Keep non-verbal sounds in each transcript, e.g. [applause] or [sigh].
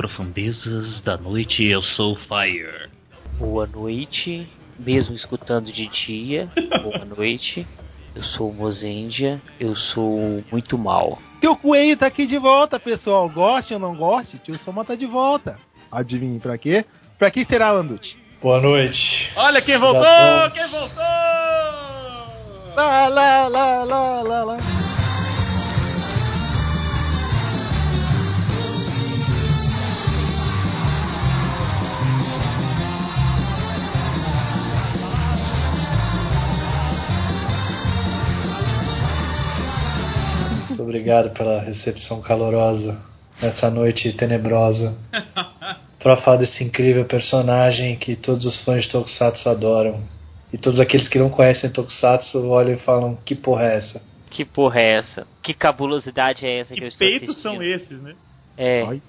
profundezas da noite, eu sou Fire. Boa noite, mesmo escutando de dia. [laughs] Boa noite. Eu sou o Mozendia, eu sou muito mal. Tio Coelho tá aqui de volta, pessoal. Goste ou não goste, tio Soma tá de volta. Adivinhe pra quê? Pra que será, Landucci? Boa noite. Olha quem voltou! Quem voltou! Lá, lá, lá, lá, lá, lá. Obrigado pela recepção calorosa nessa noite tenebrosa. [laughs] Pra falar desse incrível personagem que todos os fãs de Tokusatsu adoram. E todos aqueles que não conhecem Tokusatsu olham e falam: Que porra é essa? Que porra é essa? Que cabulosidade é essa que, eu Que estou peitos assistindo? são esses, né? É, Olha.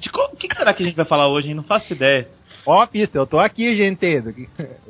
De qual- o que que será que a gente vai falar hoje, hein? Não faço ideia. Ó a pista, eu tô aqui, gente. Eu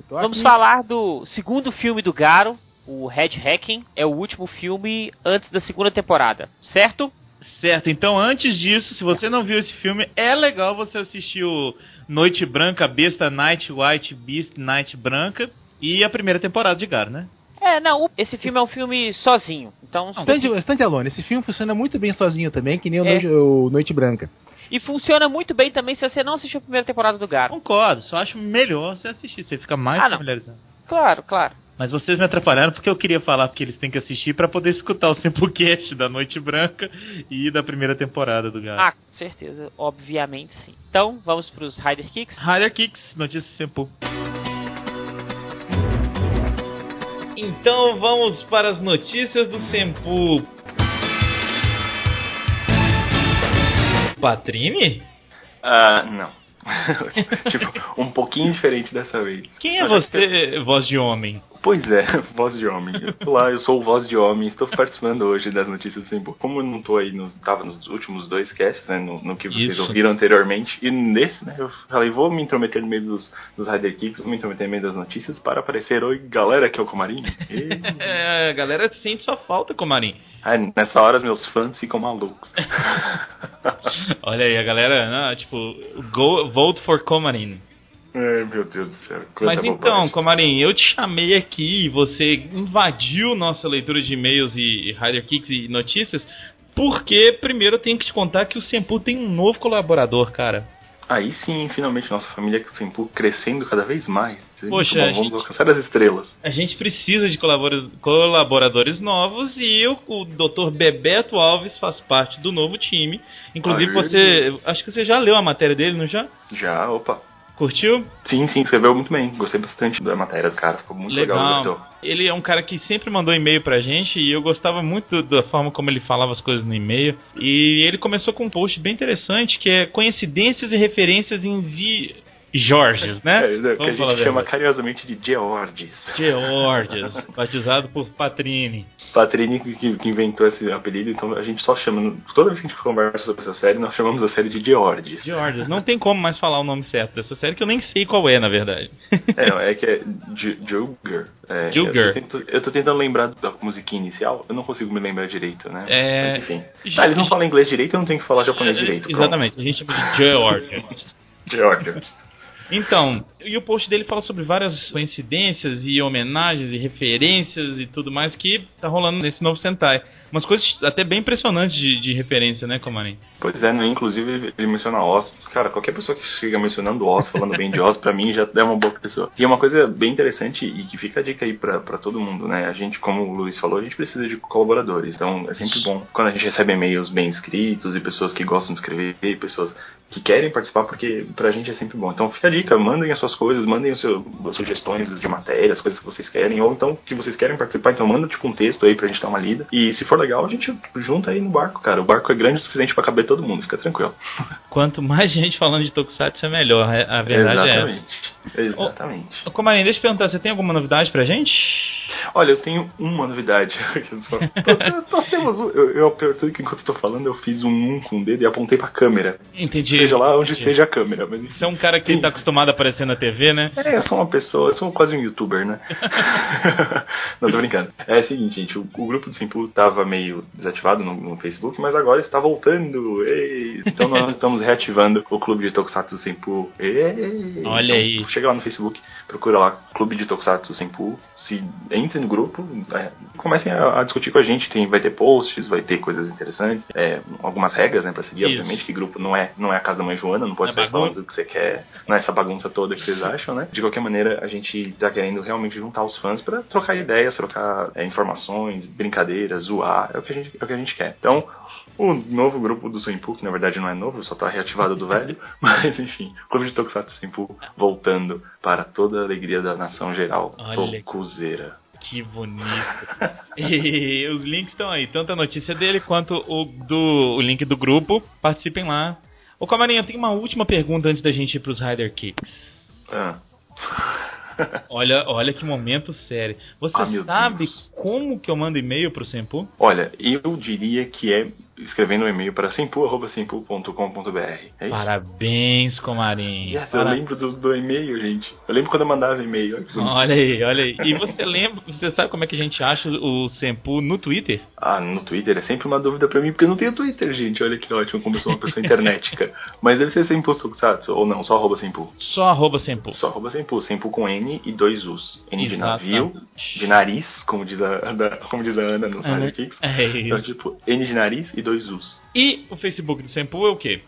tô vamos aqui. falar do segundo filme do Garo, o Red Hacking. É o último filme antes da segunda temporada, certo? Certo, então antes disso, se você não viu esse filme, é legal você assistir o Noite Branca, Besta Night White Beast Night Branca e a primeira temporada de Garo, né? É, não, esse filme é um filme sozinho. Então, Stand, Stand Alone, esse filme funciona muito bem sozinho também, que nem o, É. Noite, o Noite Branca. e funciona muito bem também se você não assistiu a primeira temporada do Garo. Concordo, só acho melhor você assistir, você fica mais Ah, não. familiarizado. Claro, claro. Mas vocês me atrapalharam porque eu queria falar que eles têm que assistir pra poder escutar o Simplecast da Noite Branca e da primeira temporada do Garo. Ah, com certeza, obviamente sim. Então, vamos pros Rider Kicks. Rider Kicks, notícias Simple. Então vamos para as notícias do Sempu. Patrini? Ah, não. [laughs] tipo, um pouquinho diferente dessa vez. Quem é já que você, voz de homem? Pois é, [laughs] voz de homem. Olá, eu sou o voz de homem, estou participando hoje das notícias do Simple. Como eu não tô aí, nos, tava nos últimos dois casts, né, no, no que vocês Isso. ouviram anteriormente, e nesse, né, eu falei, vou me intrometer no meio dos, dos Rider Kicks, vou me intrometer no meio das notícias para aparecer, oi galera, aqui é o Comarim. [laughs] É, a galera sente sua falta, Comarim. Ah, nessa hora meus fãs ficam malucos. [laughs] Olha aí, a galera, né, tipo, go, vote for Comarim. Ai, meu Deus do céu. Mas então, bobagem. Comarim, eu te chamei aqui e você invadiu nossa leitura de e-mails e, e Rider Kicks e notícias, porque primeiro eu tenho que te contar que o Sempu tem um novo colaborador, cara. Aí sim, finalmente, nossa família Simpu crescendo cada vez mais. Poxa, vamos gente- alcançar as estrelas. A gente precisa de colabora- colaboradores novos e o, o Dr. Bebeto Alves faz parte do novo time. Inclusive Aê. você, acho que você já leu a matéria dele, não já? Já, opa. Curtiu? Sim, sim, escreveu muito bem. Gostei bastante da matéria do cara, ficou muito legal. Legal. Ele é um cara que sempre mandou e-mail pra gente e eu gostava muito da forma como ele falava as coisas no e-mail. E ele começou com um post bem interessante que é coincidências e referências em Z. Georges, né? É, é, que a Vamos gente chama carinhosamente de Georges. Georges, [laughs] batizado por Patrini. Patrini que, que inventou esse apelido, então a gente só chama. Toda vez que a gente conversa sobre essa série, nós chamamos a série de Georges. Georges, não tem como mais falar o nome certo dessa série que eu nem sei qual é, na verdade. [laughs] É, é que é J- Julger. É, Julger. Eu, tô tento- eu tô tentando lembrar da musiquinha inicial, eu não consigo me lembrar direito, né? É, Mas, enfim. Ah, eles não falam inglês direito, eu não tenho que falar japonês direito. pronto. Exatamente, a gente chama de [laughs] Georges. Georges. Então, e o post dele fala sobre várias coincidências e homenagens e referências e tudo mais que tá rolando nesse novo Sentai. Umas coisas até bem impressionantes de, de referência, né, Komarin? Pois é, né? Inclusive ele menciona Oz. Cara, qualquer pessoa que chega mencionando Oz, falando bem de Oz, pra mim já é uma boa pessoa. E é uma coisa bem interessante e que fica a dica aí pra, pra todo mundo, né? A gente, como o Luiz falou, a gente precisa de colaboradores. Então é sempre bom quando a gente recebe e-mails bem escritos e pessoas que gostam de escrever, e pessoas que querem participar, porque pra gente é sempre bom. Então fica a dica, mandem as suas coisas, mandem seu, as sugestões de matérias, coisas que vocês querem, ou então que vocês querem participar, então manda tipo um texto aí pra gente dar uma lida. E se for legal, a gente junta aí no barco, cara. O barco é grande o suficiente pra caber todo mundo, fica tranquilo. Quanto mais gente falando de Tokusatsu, é melhor. A verdade é essa. Exatamente. Ô, Komarin, deixa eu perguntar, você tem alguma novidade pra gente? Olha, eu tenho uma novidade. [laughs] Só. Nós temos eu, eu, tudo que enquanto eu tô falando, eu fiz um um com o dedo e apontei pra câmera. Entendi. Seja lá onde entendi. esteja a câmera. Mas, Você é um cara que tá acostumado a aparecer na TV, né? É, eu sou uma pessoa, eu sou quase um youtuber, né? [laughs] Não, tô brincando. É o seguinte, gente, o, o grupo do Simpu tava meio desativado no, no Facebook, mas agora está voltando. Ei! Então nós estamos reativando o clube de Tokusatsu Simpu. Ei! Olha Então, aí. Chega lá no Facebook, procura lá Clube de Tokusatsu Simpu, se entre no grupo, é, comecem a, a discutir com a gente. Tem, vai ter posts, vai ter coisas interessantes, é, algumas regras, né, pra seguir, Isso. obviamente, que grupo não é, não é a casa da mãe Joana, não pode É sair falando o que você quer, não é essa bagunça toda que vocês acham, né? De qualquer maneira, a gente tá querendo realmente juntar os fãs pra trocar ideias, trocar é, informações, brincadeiras, zoar, é o, que a gente, é o que a gente quer. Então, o novo grupo do Senpu, que na verdade não é novo, só tá reativado do velho, [laughs] mas enfim, Clube de Tokusatsu Senpu voltando para toda a alegria da nação geral. Olha. Tokuzeira. Que bonito. e os links estão aí, tanto a notícia dele quanto o do o link do grupo. Participem lá. Ô Camarinha, eu tenho uma última pergunta antes da gente ir pros Rider Kicks. Ah. [laughs] Olha, olha que momento sério. Você Ah, sabe como que eu mando e-mail pro Sempu? Olha, eu diria que é escrevendo um e-mail para simpu.simpu.com.br. É isso? Parabéns, Comarinho. Yes, eu Para- lembro do, do e-mail, gente. Eu lembro quando eu mandava e-mail. Olha aí, olha aí. E você lembra, você sabe como é que a gente acha o Sempu no Twitter? Ah, no Twitter é sempre uma dúvida pra mim, porque eu não tenho Twitter, gente. Olha que ótimo, como eu sou uma pessoa internetica. [laughs] Mas deve ser Simpu Tokusatsu, ou não, só arroba Simpu. Só arroba Sempu. Só arroba Simpu, Simpu com N e dois U's. N de navio, de nariz, como diz a, da- como diz a Ana no Kicks. É Então, isso. tipo, N de nariz e dois U's. E o Facebook do Sempu é o quê?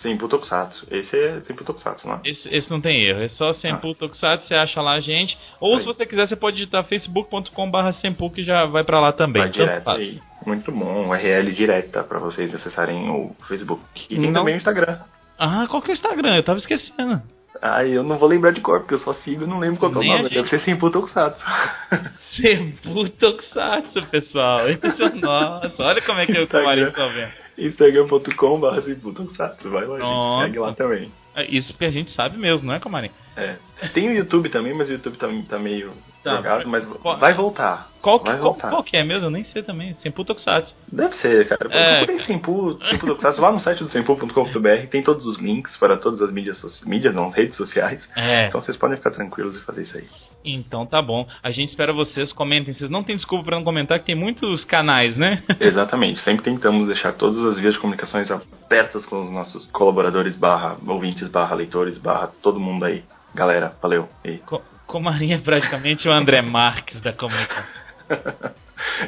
Simpu Tokusatsu. Esse é Simpu Tokusatsu, né? Esse, esse não tem erro, é só Sempu Tokusatsu, você acha lá a gente. Ou se você quiser, você pode digitar facebook.com.br Sempu que já vai pra lá também. Vai direto aí. Muito bom, URL direta pra vocês acessarem o Facebook. E tem Não. também o Instagram. Ah, qual que é o Instagram? Eu tava esquecendo. Ah, eu não vou lembrar de cor, porque eu só sigo e não lembro qual é o a nome. gente. Deve ser Simpu Tokusatsu. [laughs] Sempu Tokusatsu, pessoal. Esse é o nosso. Olha como é que o Instagram. Comarinho tá vendo. Instagram.com.br Simpu Tokusatsu. Vai lá, Nossa. gente. Segue lá também. É Isso porque a gente sabe mesmo, não é, Comarinho? É. Tem o YouTube também, mas o YouTube tá, tá meio Tá, jogado, mas qual- vai voltar. Qual, que- vai qual, voltar. qual que é mesmo? Eu nem sei também. Sempu Tokusatsu. Deve ser, cara. É. Procurem Simpu, Simpu Tokusatsu lá no site do simpu.com.br. Tem todos os links para todas as mídias. Mídias não, redes sociais. É. Então vocês podem ficar tranquilos e fazer isso aí. Então tá bom. A gente espera vocês, comentem. Vocês não têm desculpa pra não comentar, que tem muitos canais, né? [laughs] Exatamente. Sempre tentamos deixar todas as vias de comunicações abertas com os nossos colaboradores, barra ouvintes, barra leitores, barra todo mundo aí. Galera, valeu. E... Co Comarinho é praticamente o André Marques da comunicação. [laughs]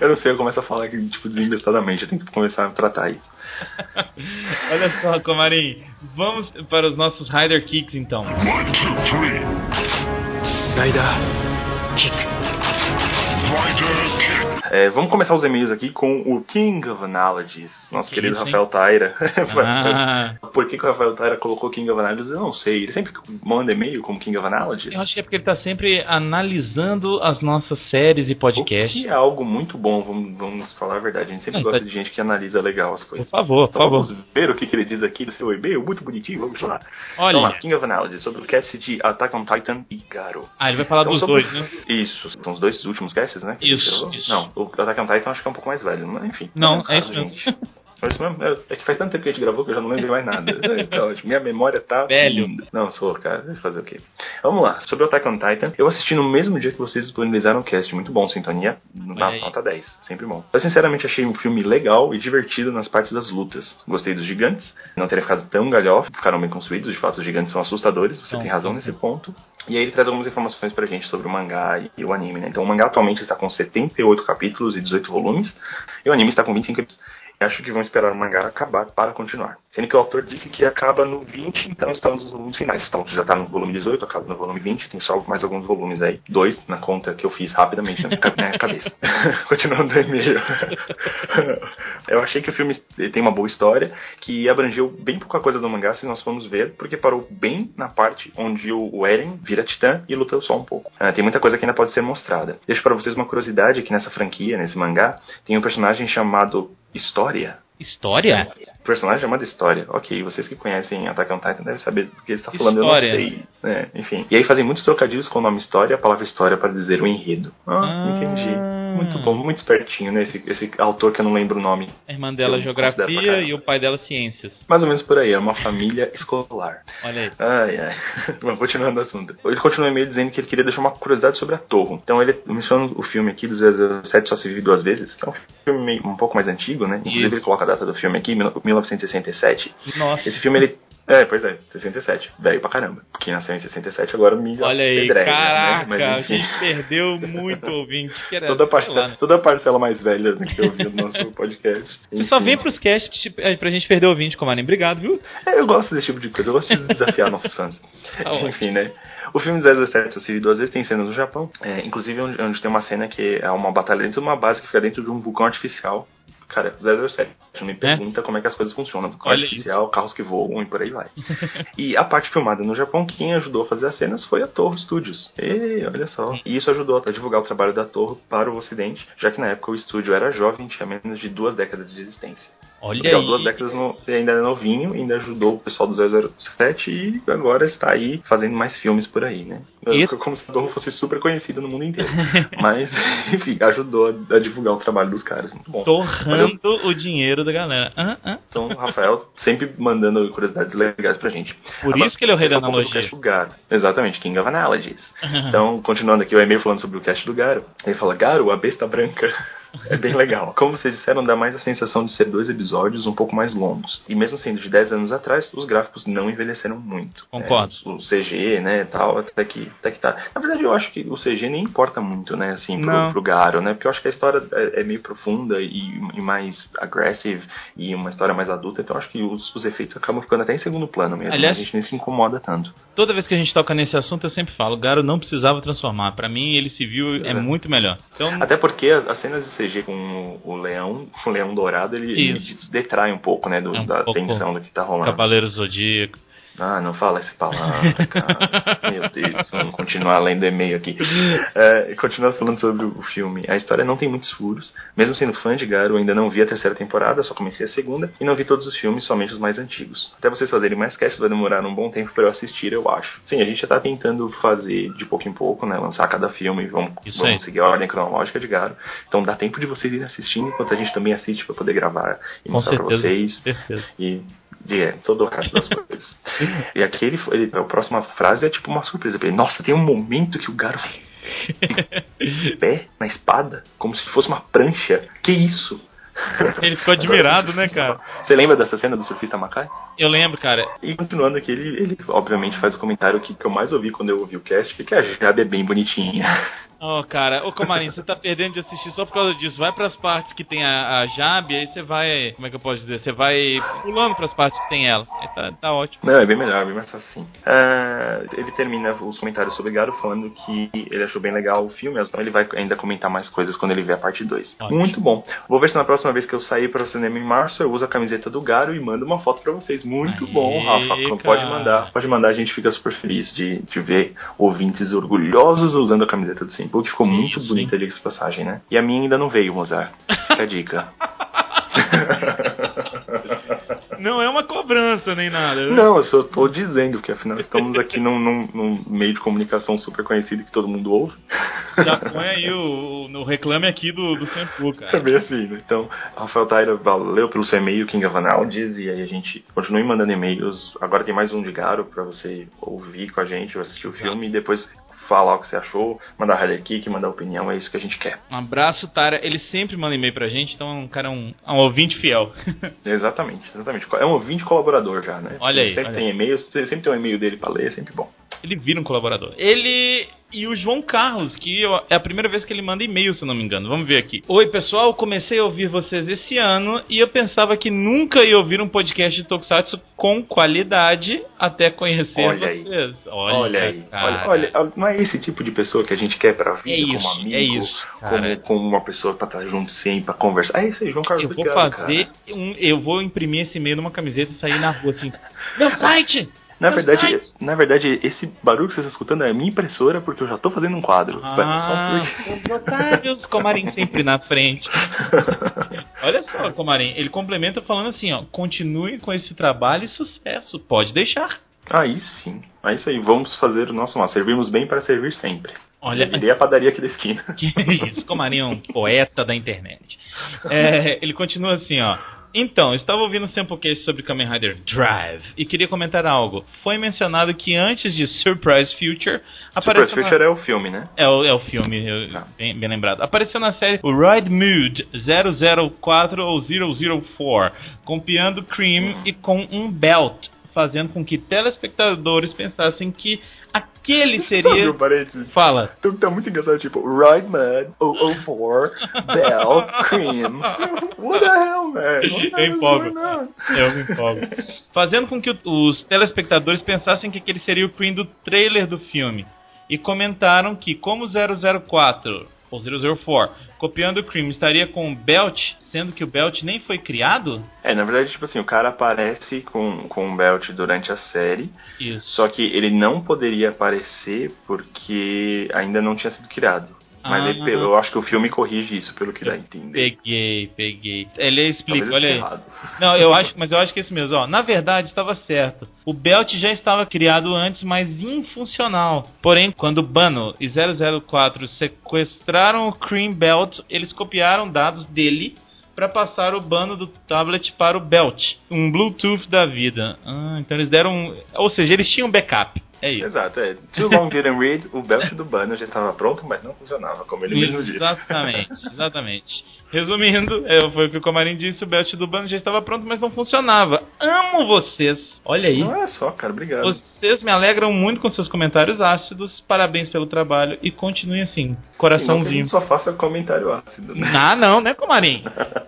eu não sei, eu começo a falar aqui, tipo, desembestadamente. Eu tenho que começar a tratar isso. [laughs] Olha só, Comarinho. Vamos para os nossos Rider Kicks então. É, vamos começar os e-mails aqui com o King of Analogies, nosso Que querido isso? Rafael Taira. [laughs] Ah, Por que, que o Rafael Taira colocou King of Analogies? Eu não sei. Ele sempre manda e-mail como King of Analogies. eu acho que é porque ele tá sempre analisando as nossas séries e O podcasts. que é algo muito bom, vamos, vamos falar a verdade. A gente sempre Não, gosta tá- de gente que analisa legal as Por coisas. favor, por Então favor. vamos ver o que, que ele diz aqui do seu e-mail, muito bonitinho, vamos lá. Olha. Vamos lá, King of Analogies, sobre o cast de Attack on Titan e Garo. Ah, ele vai falar Então, dos sobre- dois, né? Isso, são os dois últimos casts, né? Isso, isso. Não, o Attack on Titan acho que é um pouco mais velho, mas enfim. Não, um é caso, isso mesmo. É isso mesmo? É é que faz tanto tempo que a gente gravou que eu já não lembro mais nada. [laughs] É, tá ótimo. Minha memória tá. Velho. Não, sou, cara. Vai fazer o quê? Vamos lá. Sobre o Attack on Titan, eu assisti no mesmo dia que vocês disponibilizaram o cast. Muito bom, sintonia. Na aí. nota 10. Sempre bom. Eu sinceramente achei um filme legal e divertido nas partes das lutas. Gostei dos gigantes. Não teria ficado tão galhofa. Ficaram bem construídos. De fato, os gigantes são assustadores. Você São, tem razão nesse ponto. E aí ele traz algumas informações pra gente sobre o mangá e o anime, né? Então o mangá atualmente está com 78 capítulos e 18 volumes. E o anime está com 25 episódios. Acho que vão esperar o mangá acabar para continuar. Sendo que o autor disse que acaba no 20, então estamos nos volumes finais. Então já está no volume 18, acaba no volume 20, tem só mais alguns volumes aí. Dois na conta que eu fiz rapidamente na na [laughs] cabeça. [laughs] Continuando o e-mail. [laughs] eu achei que o filme tem uma boa história, que abrangeu bem pouca coisa do mangá, se nós formos ver, porque parou bem na parte onde o o Eren vira titã e luta só um pouco. Ah, tem muita coisa que ainda pode ser mostrada. Deixo para vocês uma curiosidade que nessa franquia, nesse mangá, tem um personagem chamado História. História? Personagem chamado História. Ok, vocês que conhecem Attack on Titan devem saber do que ele está falando, História. eu não sei. né? enfim. E aí fazem muitos trocadilhos com o nome História, a palavra História para dizer o enredo. Ah, Ah. entendi. Muito bom, muito espertinho, né? Esse, esse autor que eu não lembro o nome. A irmã dela pra geografia e o pai dela ciências. Mais ou menos por aí, é uma família [laughs] escolar. Olha aí. Ai, ai. [laughs] Mas continuando o assunto. Ele continua meio dizendo que ele queria deixar uma curiosidade sobre a Torre. Então ele menciona o filme aqui do 007 Só Se Vive Duas Vezes, que é um filme meio- um pouco mais antigo, né? Inclusive Isso. ele coloca a data do filme aqui, 1967. Nossa. Esse filme, ele. É, pois é, 67. Velho pra caramba. Quem nasceu em 67 agora me Olha aí, apedrega, caraca, né? Mas, a gente perdeu muito ouvinte. Que era, toda, a parcela, né? toda a parcela mais velha né, que eu vi no nosso podcast. [laughs] Você só Enfim. vem pros casts tipo, é, pra gente perder ouvinte, Comarim. Obrigado, viu? É, Eu gosto desse tipo de coisa, eu gosto de desafiar [laughs] nossos fãs. Tá. Enfim, né? O filme 017, eu vi duas vezes, tem cenas no Japão, é, inclusive onde, onde tem uma cena que é uma batalha dentro de uma base que fica dentro de um vulcão artificial. Cara, 007. Não me pergunta como é que as coisas funcionam. É? Olha artificial, carros que voam e por aí vai. [laughs] e a parte filmada no Japão, quem ajudou a fazer as cenas foi a Torre Studios. E olha só. E isso ajudou a divulgar o trabalho da Torre para o Ocidente, já que na época o estúdio era jovem, tinha menos de duas décadas de existência. Olha Legal, aí. duas décadas no, ele ainda é novinho, ainda ajudou o pessoal do 007 e agora está aí fazendo mais filmes por aí, né? E- Como se a Torre fosse super conhecida no mundo inteiro. [laughs] Mas, enfim, ajudou a, a divulgar o trabalho dos caras. Muito bom. Torrando o dinheiro da galera. Ah, ah. Então, o Rafael sempre mandando curiosidades legais pra gente. Por Agora, isso que ele é o rei da analogia. do Garo. Exatamente, King of Analogies. [laughs] Então, continuando aqui o e-mail falando sobre o cast do Garo. Ele fala, Garo, a besta branca. É bem legal. Como vocês disseram, dá mais a sensação de ser dois episódios um pouco mais longos. E mesmo sendo de 10 anos atrás, os gráficos não envelheceram muito. Concordo. É, o CG, né, tal, até que, até que tá. Na verdade, eu acho que o CG nem importa muito, né, assim, Não. pro, pro Garo, né? Porque eu acho que a história é, é meio profunda e, e mais aggressive e uma história mais adulta, então eu acho que os, os efeitos acabam ficando até em segundo plano mesmo. Aliás- a gente nem se incomoda tanto. Toda vez que a gente toca nesse assunto, eu sempre falo, o Garo não precisava transformar. Pra mim, ele se viu é É. muito melhor. Então, Até porque as, as cenas de CG com o, leão, o leão dourado, ele, ele detrai um pouco, né, do, É um da pouco tensão do que tá rolando. Cavaleiro Zodíaco. Ah, não fala essa palavra, cara. [laughs] Meu Deus, vamos continuar lendo e-mail aqui. É, continuando falando sobre o filme. A história não tem muitos furos. Mesmo sendo fã de Garo, ainda não vi a terceira temporada, só comecei a segunda. E não vi todos os filmes, somente os mais antigos. Até vocês fazerem mais casts vai demorar um bom tempo para eu assistir, eu acho. Sim, a gente já tá tentando fazer de pouco em pouco, né? Lançar cada filme e vamos, vamos seguir a ordem cronológica de Garo. Então dá tempo de vocês irem assistindo, enquanto a gente também assiste para poder gravar e Com mostrar pra certeza. vocês Certeza. e e é, todo o resto das [laughs] coisas. E aqui ele, ele, a próxima frase é tipo uma surpresa pra ele. Nossa, tem um momento que o Garo de [laughs] pé na espada, como se fosse uma prancha. Que isso? Ele ficou admirado, né, cara? Você lembra dessa cena do surfista Macai? Eu lembro, cara. E continuando aqui, ele, ele obviamente faz o comentário que, que eu mais ouvi quando eu ouvi o cast, que a Jabe é bem bonitinha. Ó, cara, ô Comarim, você tá perdendo de assistir só por causa disso. Vai pras partes que tem a, a Jabe, aí você vai. Como é que eu posso dizer? Você vai pulando pras partes que tem ela. Aí tá, tá ótimo. Não, é bem melhor, bem mais assim. Ah, ele termina os comentários sobre Garo falando que ele achou bem legal o filme, então ele vai ainda comentar mais coisas quando ele ver a parte 2. Ótimo. Muito bom. Vou ver se na próxima vez que eu sair para o cinema em março eu uso a camiseta do Garo e mando uma foto para vocês. Muito Aê, bom, Rafa. cara. Pode mandar, pode mandar, a gente fica super feliz de, de ver ouvintes orgulhosos usando a camiseta do Que ficou muito Isso, bonita, diga-se de passagem, né? E a minha ainda não veio, Mozart. Fica a dica. [laughs] Não é uma cobrança nem nada. né? Não, eu só tô dizendo que afinal estamos aqui num, num- num meio de comunicação super conhecido que todo mundo ouve. Já põe aí o, o, reclame aqui do, do Senpu, cara. Também assim, né? Então, Rafael Taira, valeu pelo seu e-mail, King Analdis, e aí a gente continue mandando e-mails. Agora tem mais um de Garo pra você ouvir com a gente, ou assistir o filme e depois falar o que você achou, mandar highlight kick, mandar opinião, é isso que a gente quer. Um abraço, Tara. Ele sempre manda e-mail pra gente, então o cara é um, é um ouvinte fiel. [laughs] Exatamente, exatamente. É um ouvinte colaborador já, né? Olha aí, Sempre olha tem e-mail, sempre tem um e-mail dele pra ler, é sempre bom. Ele vira um colaborador. Ele e o João Carlos, que eu- é a primeira vez que ele manda e-mail, se eu não me engano. Vamos ver aqui. Oi, pessoal, comecei a ouvir vocês esse ano e eu pensava que nunca ia ouvir um podcast de Tokusatsu com qualidade até conhecer Olha aí. vocês. Olha, Olha, aí, cara. olha, olha, não é esse tipo de pessoa que a gente quer pra vida É como isso, amigo, é isso, cara. como, como uma pessoa pra estar junto sempre, pra conversar. É isso aí, João Carlos. Eu vou obrigado, fazer um. Eu vou imprimir esse e-mail numa camiseta e sair na rua assim. Meu site! Na verdade, na verdade, esse barulho que você está escutando é a minha impressora, porque eu já tô fazendo um quadro. Ah, os otários, Comarim sempre na frente. [laughs] Olha só, Comarim, ele complementa falando assim, ó, continue com esse trabalho e sucesso, pode deixar. Aí sim. É isso aí, vamos fazer o nosso mal. Servimos bem para servir sempre. Olha, Virei a padaria aqui da esquina. [laughs] Que isso, Comarim é um poeta da internet. É, ele continua assim, ó. Então, estava ouvindo um Samplecast sobre Kamen Rider Drive e queria comentar algo. Foi mencionado que antes de Surprise Future apareceu na- Future é o filme, né? É o, é o filme, eu- Tá. bem, bem lembrado. Apareceu na série o Ride Mood 004 ou 004, com Piano Cream e com um belt, fazendo com que telespectadores pensassem que aquele seria. Fala. Então tá muito engraçado, tipo, Ride Mad 004 Bell Cream. What the hell, man? Eu empolgo. Eu me empolgo. Fazendo com que os telespectadores pensassem que aquele seria o Cream do trailer do filme. E comentaram que, como 004 ou 004 copiando o Cream estaria com o Belt, sendo que o Belt nem foi criado? É, na verdade, tipo assim, o cara aparece com, com um belt durante a série, Isso. só que ele não poderia aparecer porque ainda não tinha sido criado. Mas Ah. ele- eu acho que o filme corrige isso, pelo que dá a entender. Peguei, peguei. Ele explica, olha aí. Não, eu acho, mas eu acho que é isso mesmo. Ó, na verdade, estava certo. O Belt já estava criado antes, mas infuncional. Porém, quando Bano e 004 sequestraram o Cream Belt, eles copiaram dados dele para passar o Bano do tablet para o Belt, um Bluetooth da vida. Ah, então eles deram, um- ou seja, eles tinham backup. É isso. Exato, é. Too Long Didn't Read, o belt do Banner já estava pronto, mas não funcionava, como ele mesmo disse. Exatamente, exatamente. Resumindo, é, foi o que o Comarim disse, o belt do Bano já estava pronto, mas não funcionava. Amo vocês. Olha aí. Não é só, cara, obrigado. Vocês me alegram muito com seus comentários ácidos. Parabéns pelo trabalho e continuem assim. Sim, não que a Coraçãozinho. gente só faça comentário ácido, né? Ah, não, né, Comarim?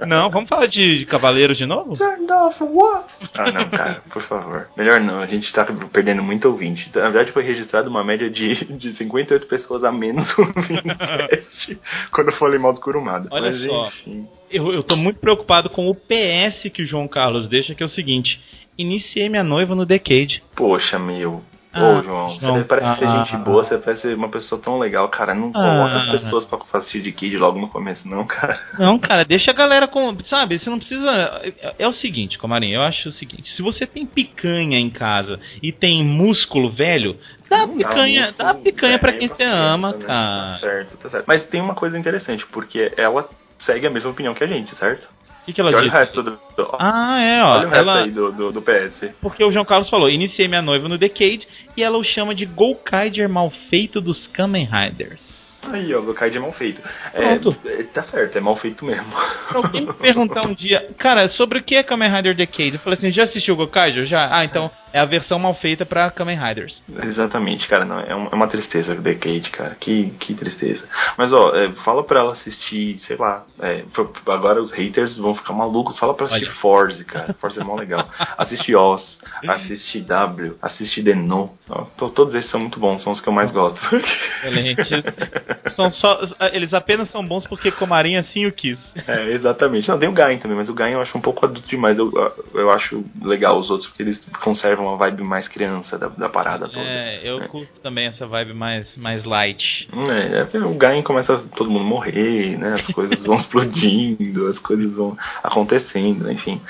Não, vamos falar de Cavaleiros de novo? Turned off what? Ah, não, cara, por favor. Melhor não, a gente tá perdendo muito ouvinte. Na verdade, foi registrado uma média de, de 58 pessoas a menos [laughs] ouvindo [laughs] cast quando eu falei mal do Kurumada. Olha Mas, só. enfim. Eu, eu tô muito preocupado com o PS que o João Carlos deixa, que é o seguinte: iniciei minha noiva no Decade. Poxa, meu. Ah, Ô, João, João, você parece ser ah. gente boa, você parece ser uma pessoa tão legal, cara. Não coloca as pessoas pra assistir de Kid logo no começo, não, cara. Não, cara, deixa a galera com. Sabe, você não precisa. É, é o seguinte, Comarim, eu acho o seguinte: se você tem picanha em casa e tem músculo velho, dá Não dá picanha, muito dá picanha pra velho quem você criança, ama, né? Tá cara. certo, tá certo. Mas tem uma coisa interessante, porque ela segue a mesma opinião que a gente, certo? O que, que ela E olha o disse? resto do. do- Ah, é, ó. olha o resto ela, aí do, do, do PS. Porque o João Carlos falou: iniciei minha noiva no Decade e ela o chama de Golkaider mal feito dos Kamen Riders. Aí, ó, Gokai de mal feito. É, Pronto. é, tá certo, é mal feito mesmo. Alguém me perguntar um dia, cara, sobre o que é Kamen Rider Decade? Eu falei assim: já assistiu o Golkaider? Já? Ah, então é a versão mal feita pra Kamen Riders. Exatamente, cara, não, é, é uma tristeza o Decade, cara, que, que tristeza. Mas, ó, é, fala pra ela assistir, sei lá, é, agora os haters vão ficar malucos, fala pra assistir Olha. Force, cara, Force é mó legal. Assiste Oz, [laughs] assiste W, assiste Deno, ó, to- todos esses são muito bons, são os que eu mais gosto. Excelentes. [laughs] São só, eles apenas são bons porque Comarim assim o quis. É, exatamente. Não, tem o Gain também, mas o Gain eu acho um pouco adulto demais. Eu, eu acho legal os outros porque eles conservam uma vibe mais criança da, da parada toda. É, eu curto também essa vibe mais, mais light. É, é, o Gain começa a todo mundo morrer, né? As coisas vão [laughs] explodindo, as coisas vão acontecendo, enfim.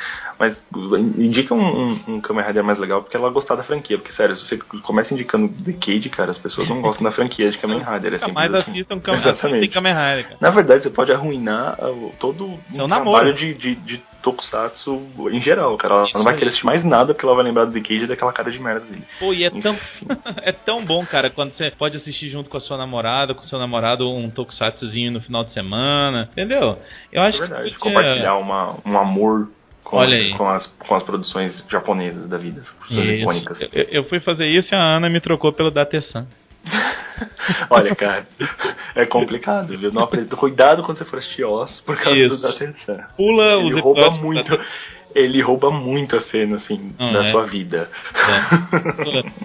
Mas indica um, um, um Kamen Rider mais legal porque ela gostar da franquia. Porque, sério, se você começa indicando Decade, cara, as pessoas não gostam da franquia de Kamen Rider. É mais assim. assistam Kamen, Exatamente. assistem Kamen Rider, cara. Na verdade, você pode arruinar uh, todo o namoro. trabalho de, de, de Tokusatsu em geral, cara. Ela Isso não vai querer assistir mais nada porque ela vai lembrar do Decade e daquela cara de merda dele. Pô, e é tão, [laughs] é tão bom, cara, quando você pode assistir junto com a sua namorada, com o seu namorado, um tokusatsuzinho no final de semana, entendeu? Eu É acho verdade. que Compartilhar uma, um amor com, Olha aí. com, as, com as produções japonesas da vida. as Produções Isso. icônicas. Eu, eu fui fazer isso e a Ana me trocou pelo Datesan. [laughs] Olha, cara, é complicado, viu? Não aprenda. Cuidado quando você for assistir Oz por causa Isso. da atenção. Pula os Ele rouba episódios. muito. Ele rouba muito a cena, assim, Hum, da é. sua vida.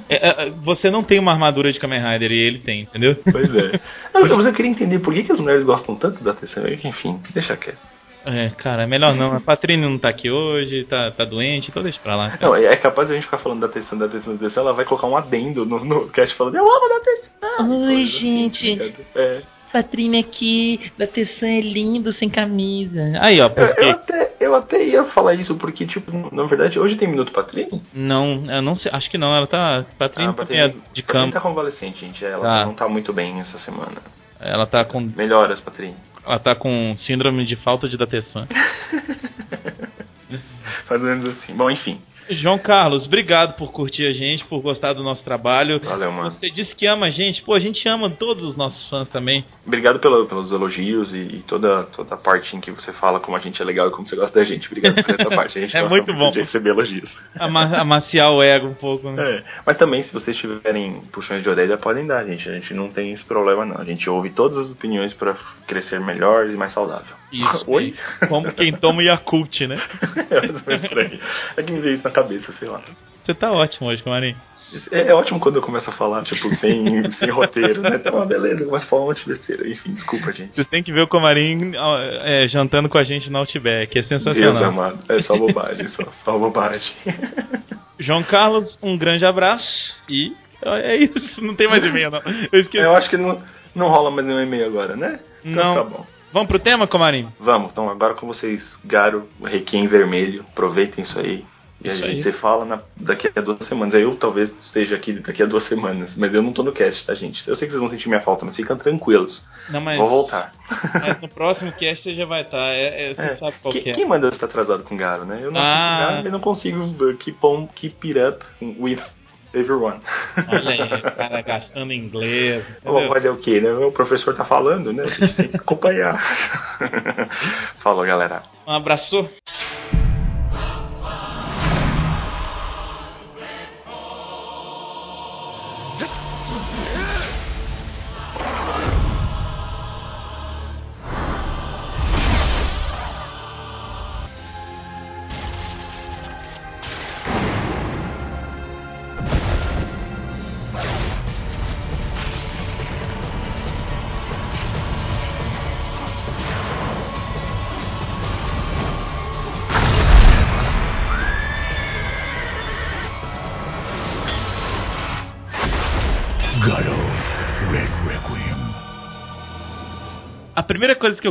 É, é, é, você não tem uma armadura de Kamen Rider e ele tem, entendeu? Pois é. [laughs] Não, mas eu queria entender por que, que as mulheres gostam tanto da atenção. Enfim, deixa quieto. É, cara, é melhor não. A Patrine não tá aqui hoje, tá, tá doente, então deixa pra lá. cara. Não, é capaz de a gente ficar falando da atenção, da atenção, da atenção, ela vai colocar um adendo no, no cast falando, eu amo da atenção. Oi, gente. É. Patrine aqui, da Tessan é lindo sem camisa. Aí, ó, Eu, eu porque. até, eu até ia falar isso, porque, tipo, na verdade, hoje tem Minuto Patrine? Não, eu não sei, acho que não, ela tá. Patrine Ah, é de Patrine campo. tá convalescente, gente. Ela Tá. não tá muito bem essa semana. Ela tá com. Melhoras, Patrine. Ela tá com síndrome de falta de dateção. [laughs] Menos assim. Bom, enfim. João Carlos, obrigado por curtir a gente, por gostar do nosso trabalho. Valeu, mano. Você disse que ama a gente, pô, a gente ama todos os nossos fãs também. Obrigado pelo- pelos elogios e, e toda, toda a parte em que você fala como a gente é legal e como você gosta da gente. Obrigado por essa parte. A gente [laughs] É gosta muito bom. de receber elogios. Ama amaciar o ego um pouco, né? É, mas também, se vocês tiverem puxões de orelha, podem dar, gente. A gente não tem esse problema, não. A gente ouve todas as opiniões pra crescer melhor e mais saudável. Isso. Oi? Como quem toma Yakult, né? [laughs] é. É que me veio isso na cabeça, sei lá. Você tá ótimo hoje, Marinho. É, é ótimo quando eu começo a falar, tipo, sem, [laughs] sem roteiro, né? Tá uma beleza, eu começo a falar um monte de besteira. Enfim, desculpa, gente. Você tem que ver o Comarim é, jantando com a gente no Outback, é Deus sensacional. amado. É só bobagem, só, só bobagem. [laughs] João Carlos, um grande abraço e é isso, não tem mais e-mail não. Eu esqueci. Eu acho que não, não rola mais nenhum e-mail agora, né? Então Não. tá bom. Vamos pro tema, Comarim? Vamos, então agora com vocês, Garo, Requiem Vermelho, aproveitem isso aí. E Isso a gente aí. se fala na- daqui a duas semanas. Eu talvez esteja aqui daqui a duas semanas, mas eu não tô no cast, tá, gente? Eu sei que vocês vão sentir minha falta, mas fiquem tranquilos. Não, mas, Vou voltar. [laughs] Mas no próximo cast você já vai estar. É, é, você É, sabe qual quem, que é. quem manda estar atrasado com Garo, né? Eu não Ah. Garo e não consigo keep, on, keep it up with everyone. Olha aí, o cara gastando inglês. Bom? Fazer o quê, né? O professor tá falando, né? A gente tem que acompanhar. [laughs] Falou, galera. Um abraço.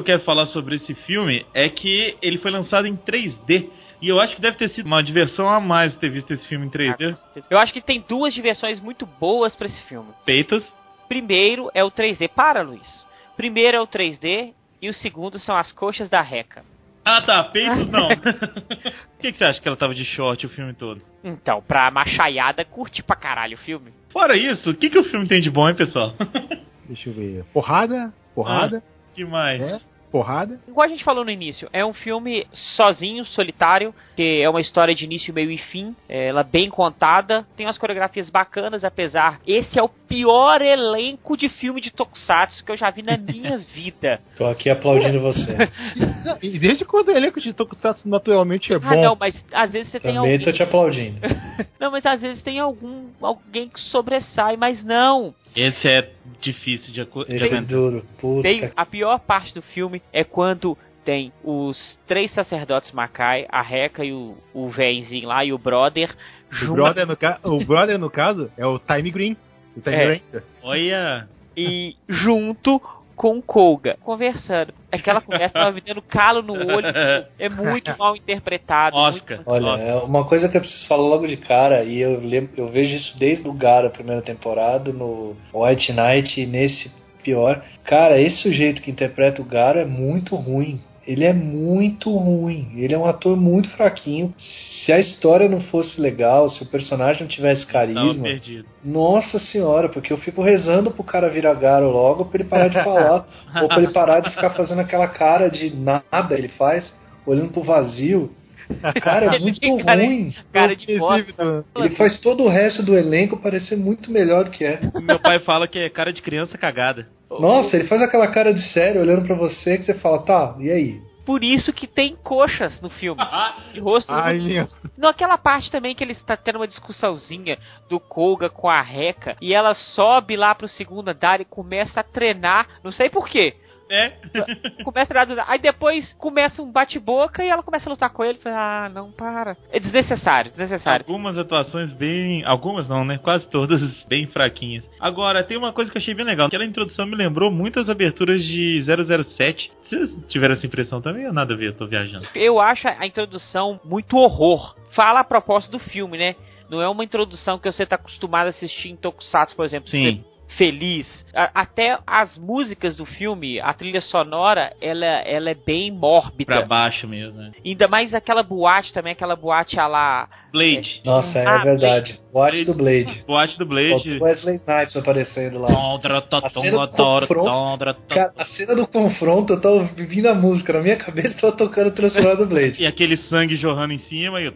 Quero falar sobre esse filme é que ele foi lançado em 3D. E eu acho que deve ter sido uma diversão a mais ter visto esse filme em 3D. Eu acho que tem duas diversões muito boas pra esse filme. Peitas. Primeiro é o 3D. Para, Luiz. Primeiro é o 3D e o segundo são as coxas da Reca. Ah tá, peitos não. [laughs] Por que, que você acha que ela tava de short o filme todo? Então, pra machaiada, curte pra caralho o filme. Fora isso, o que, que o filme tem de bom, hein, pessoal? Deixa eu ver. Porrada, porrada, que mais? É. porrada. Igual a gente falou no início, é um filme sozinho, solitário, que é uma história de início, meio e fim. É, ela bem contada, tem umas coreografias bacanas, apesar. Esse é o pior elenco de filme de Tokusatsu que eu já vi na minha [laughs] vida. Tô aqui aplaudindo [laughs] você. Não, E desde quando o elenco de Tokusatsu naturalmente é Ah, bom? não, mas às vezes você tem Também alguém. tô te aplaudindo. [laughs] Não, mas às vezes tem algum alguém que sobressai, mas não. Esse é difícil de, de Esse é duro. Puta Tem a pior parte do filme é quando tem os três sacerdotes Makai, a Reca e o, o véizinho lá e o brother O junto brother, no ca... o brother, no caso, é o Time Green. O Time É. Ranger. Olha, e junto com o Koga conversando. Aquela conversa tava me dando calo no olho. [laughs] É muito mal interpretado. Oscar. muito- Olha, Nossa. é uma coisa que eu preciso falar logo de cara, e eu, lembro, eu vejo isso desde o Gara, a primeira temporada, no White Knight e nesse pior. Cara, esse sujeito que interpreta o Gara é muito ruim. Ele é muito ruim. Ele é um ator muito fraquinho. Se a história não fosse legal, se o personagem não tivesse carisma, nossa senhora, porque eu fico rezando pro cara virar Garo logo pra ele parar de [laughs] falar. ou pra ele parar de ficar fazendo aquela cara de nada ele faz, olhando pro vazio. [laughs] Cara, é muito cara- ruim. Cara de bosta. Esquisito. Ele faz todo o resto do elenco parecer muito melhor do que é. Meu pai fala que é cara de criança cagada. Nossa, ele faz aquela cara de sério olhando pra você que você fala, tá, e aí? Por isso que tem coxas no filme. E rostos [laughs] Ai, meu. Naquela parte também que ele está tendo uma discussãozinha do Koga com a Reca e ela sobe lá pro segundo andar e começa a treinar, não sei porquê, É. [laughs] Começa a Aí depois começa um bate-boca e ela começa a lutar com ele. Fala, ah, não, para. É desnecessário, desnecessário. Algumas atuações bem. Algumas não, né? Quase todas [laughs] bem fraquinhas. Agora, tem uma coisa que eu achei bem legal. Aquela introdução me lembrou muitas aberturas de 007. Vocês tiveram essa impressão também ou nada a ver? Eu tô viajando. Eu acho a introdução muito horror. Fala a proposta do filme, né? Não é uma introdução que você tá acostumado a assistir em Tokusatsu, por exemplo. Sim. Você feliz. Até as músicas do filme, a trilha sonora, ela, ela é bem mórbida. Pra baixo mesmo, né? Ainda mais aquela boate também, aquela boate a lá. Blade. Nossa, é Ah, verdade. Boate do Blade. Boate do Blade. O Wesley Snipes aparecendo lá. A cena do confronto, Cara, a cena do confronto, eu tava ouvindo a música, na minha cabeça tava tocando o Transformado do Blade. [laughs] E aquele sangue jorrando em cima e o.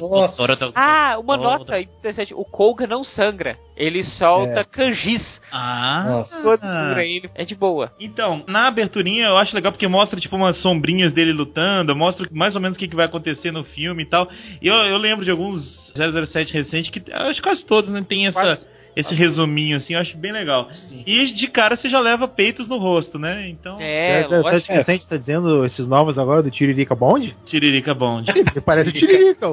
Nossa. Ah, uma nota interessante: o Koga não sangra. Ele solta É. kanjis. Ah. Nossa. Ele. É de boa. Então, na aberturinha eu acho legal porque mostra tipo umas sombrinhas dele lutando, mostra mais ou menos o que, que vai acontecer no filme e tal. E eu, eu lembro de alguns 007 recentes que acho que quase todos, né, tem essa Quase. Esse resuminho assim, eu acho bem legal. E de cara você já leva peitos no rosto, né? Então, É, É, o lógico. recente tá dizendo esses novos agora do Tiririca Bond? Tiririca Bond. [laughs] Ele parece o Tiririca.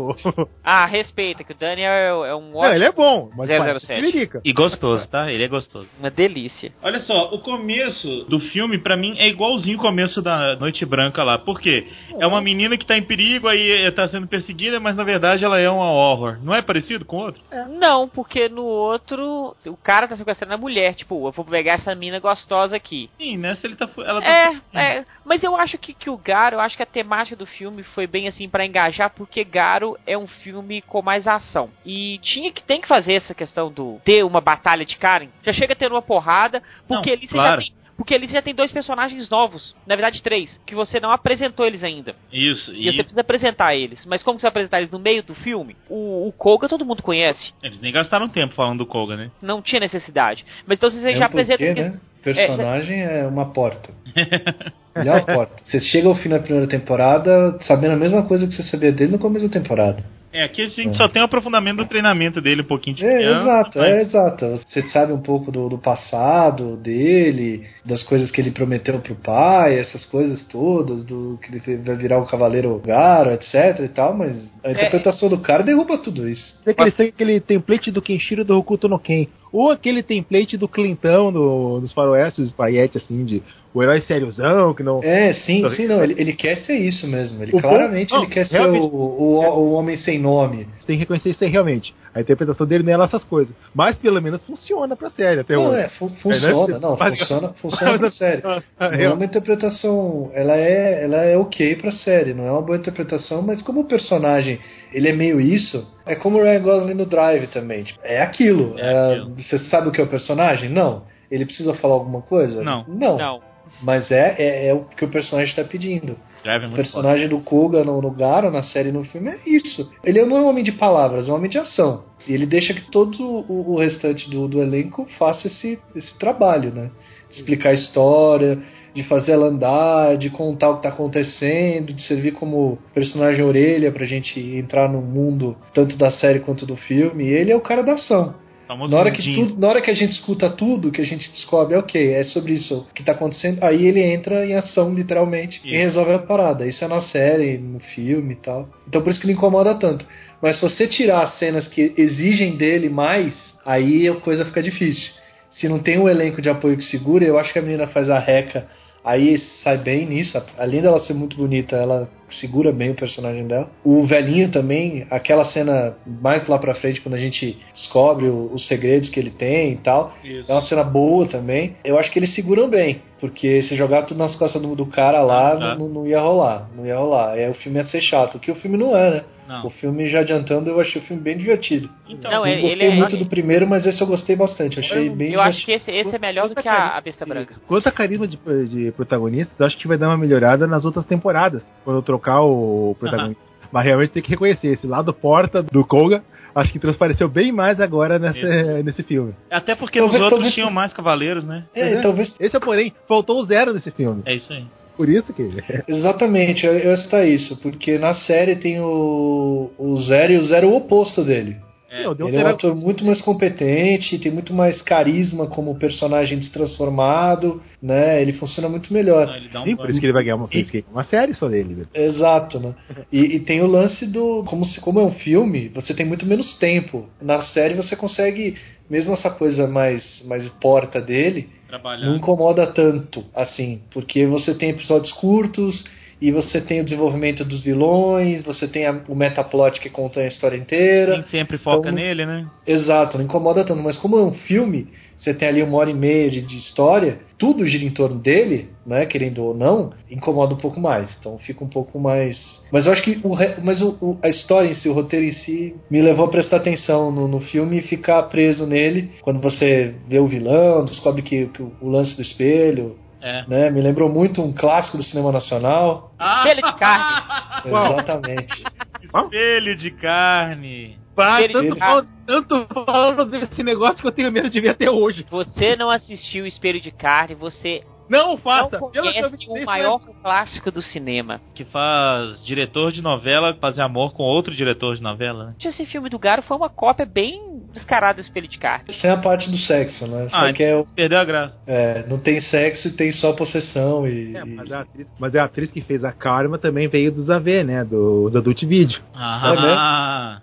Ah, respeita, que o Daniel é, é um Não, ótimo. ele é bom, mas parece o 007. Tiririca. E gostoso, tá? Ele é gostoso. Uma delícia. Olha só, o começo do filme, pra mim, é igualzinho o começo da Noite Branca lá. Por quê? É uma menina que tá em perigo, aí tá sendo perseguida, mas na verdade ela é uma horror. Não é parecido com o outro? Não, porque no outro, o cara tá sequestrando a mulher. Tipo, eu vou pegar essa mina gostosa aqui. Sim, nessa ele tá. Ela tá É, é, mas eu acho que, que o Garo, eu acho que a temática do filme foi bem assim pra engajar, porque Garo é um filme com mais ação. E tinha que tem que fazer essa questão do ter uma batalha de Karen. Já chega a ter uma porrada, porque Não, ali você claro. já tem porque ali você já tem dois personagens novos, na verdade três, que você não apresentou eles ainda. Isso, E, e você precisa apresentar eles. Mas como você vai apresentar eles no meio do filme? O, o Koga todo mundo conhece. eles nem gastaram tempo falando do Koga, né? Não tinha necessidade. Mas então você Mesmo já apresenta. porque, né? O personagem é uma porta. [laughs] Ele é uma porta. Você chega ao fim da primeira temporada sabendo a mesma coisa que você sabia dele no começo da temporada. É, aqui a gente só tem o aprofundamento do treinamento dele, um pouquinho de É, criança, exato, mas- é exato. Você sabe um pouco do, do passado dele, das coisas que ele prometeu pro pai, essas coisas todas, do que ele vai virar o Cavaleiro Garo, etc e tal, mas a interpretação do cara derruba tudo isso. Tem aquele, tem aquele template do Kenshiro do Hokuto no Ken. Ou aquele template do Clintão do, dos faroestes, os paietes, assim, de o herói sériozão, que não... É, sim, sim, não, ele, ele quer ser isso mesmo. Ele O claramente bom- ele não, quer ser o, o, o homem sem nome. Tem que reconhecer isso aí realmente. A interpretação dele não é lá essas coisas. Mas pelo menos funciona pra série até Não, hoje. é, fu- funciona, né? não, Mas- funciona, funciona pra [laughs] série. Ah, Não é uma interpretação, ela é, ela é ok pra série, não é uma boa interpretação, mas como o personagem, ele é meio isso, é como o Ryan Gosling no Drive também, tipo, é aquilo. É É. Você sabe o que é o personagem? Não. Ele precisa falar alguma coisa? Não. Não. Não. Mas é, é, é o que o personagem está pedindo. É O personagem do Kuga no, no Garo, na série e no filme, é isso. Ele não é um homem de palavras, é um homem de ação. E ele deixa que todo o, o restante do, do elenco faça esse, esse trabalho, né? De explicar a história, de fazer ela andar, de contar o que tá acontecendo, de servir como personagem orelha pra gente entrar no mundo tanto da série quanto do filme. E ele é o cara da ação. Famoso Na hora, que tudo, na hora que a gente escuta tudo, que a gente descobre, ok, é sobre isso que tá acontecendo, aí ele entra em ação, literalmente, e Isso. resolve a parada. Isso é na série, no filme e tal. Então por isso que ele incomoda tanto. Mas se você tirar as cenas que exigem dele mais, aí a coisa fica difícil. Se não tem um elenco de apoio que segura, eu acho que a menina faz a reca, aí sai bem nisso. Além dela ser muito bonita, ela segura bem o personagem dela. O velhinho também, aquela cena mais lá pra frente, quando a gente descobre o- os segredos que ele tem e tal. Isso. É uma cena boa também. Eu acho que eles seguram bem. Porque se jogar tudo nas costas do, do cara lá, Ah, tá. não, não ia rolar. Não ia rolar. Aí o filme ia ser chato. O que o filme não é, né? Não. O filme, já adiantando, eu achei o filme bem divertido. Então, Não, eu ele- gostei ele é- muito do primeiro, mas esse eu gostei bastante. Achei bem Eu acho que esse, esse é melhor do que a, a Besta Branca. Quanto a carisma de, de protagonistas, eu acho que vai dar uma melhorada nas outras temporadas, quando eu trocar o protagonista. [laughs] Mas realmente tem que reconhecer, esse lado porta do Koga, acho que transpareceu bem mais agora nessa, [laughs] nesse filme. Até porque Talvez- nos outros talvez- tinham mais cavaleiros, né? É, Uhum. talvez. Esse, porém, faltou o zero nesse filme. É isso aí. Por isso que. [laughs] Exatamente, eu eu ia citar isso. Porque na série tem o, o Zero e o Zero é o oposto dele. É. Não, deu Ele é um ator muito mais competente, tem muito mais carisma como personagem destransformado, né? Ele funciona muito melhor. Não, ele um Sim, por isso que ele vai ganhar uma, ganha uma série só dele. Exato, né? E, e tem o lance do. Como, se, como é um filme, você tem muito menos tempo. Na série você consegue, mesmo essa coisa mais, mais porta dele, trabalhar. não incomoda tanto, assim, porque você tem episódios curtos e você tem o desenvolvimento dos vilões, você tem a- o metaplot que conta a história inteira. Nem sempre foca Então, nele, né? Exato, não incomoda tanto, mas como é um filme, você tem ali uma hora e meia de, de história, tudo gira em torno dele, né, querendo ou não, incomoda um pouco mais. Então fica um pouco mais. Mas eu acho que o, mas o, o- a história em si, o roteiro em si, me levou a prestar atenção no, no filme e ficar preso nele. Quando você vê o vilão, descobre que, que o lance do espelho, É. né, me lembrou muito um clássico do cinema nacional. Espelho de carne. [laughs] Exatamente. Espelho de carne. Pá, tanto, fala, tanto fala desse negócio que eu tenho medo de ver até hoje. Você não assistiu Espelho de Carne, você Não não faça! Pelo que eu conhece vi, o isso maior clássico do cinema. Que faz diretor de novela fazer amor com outro diretor de novela, né? Esse filme do Garo foi uma cópia bem descarada do Espelho de Carne. Sem a parte do sexo, né? Só Ah, que é, o- Perdeu a graça. é, não tem sexo e tem só possessão e. É, mas, a atriz, mas a atriz que fez a Karma também veio dos AV, né? Do, do Adult Video. Ah.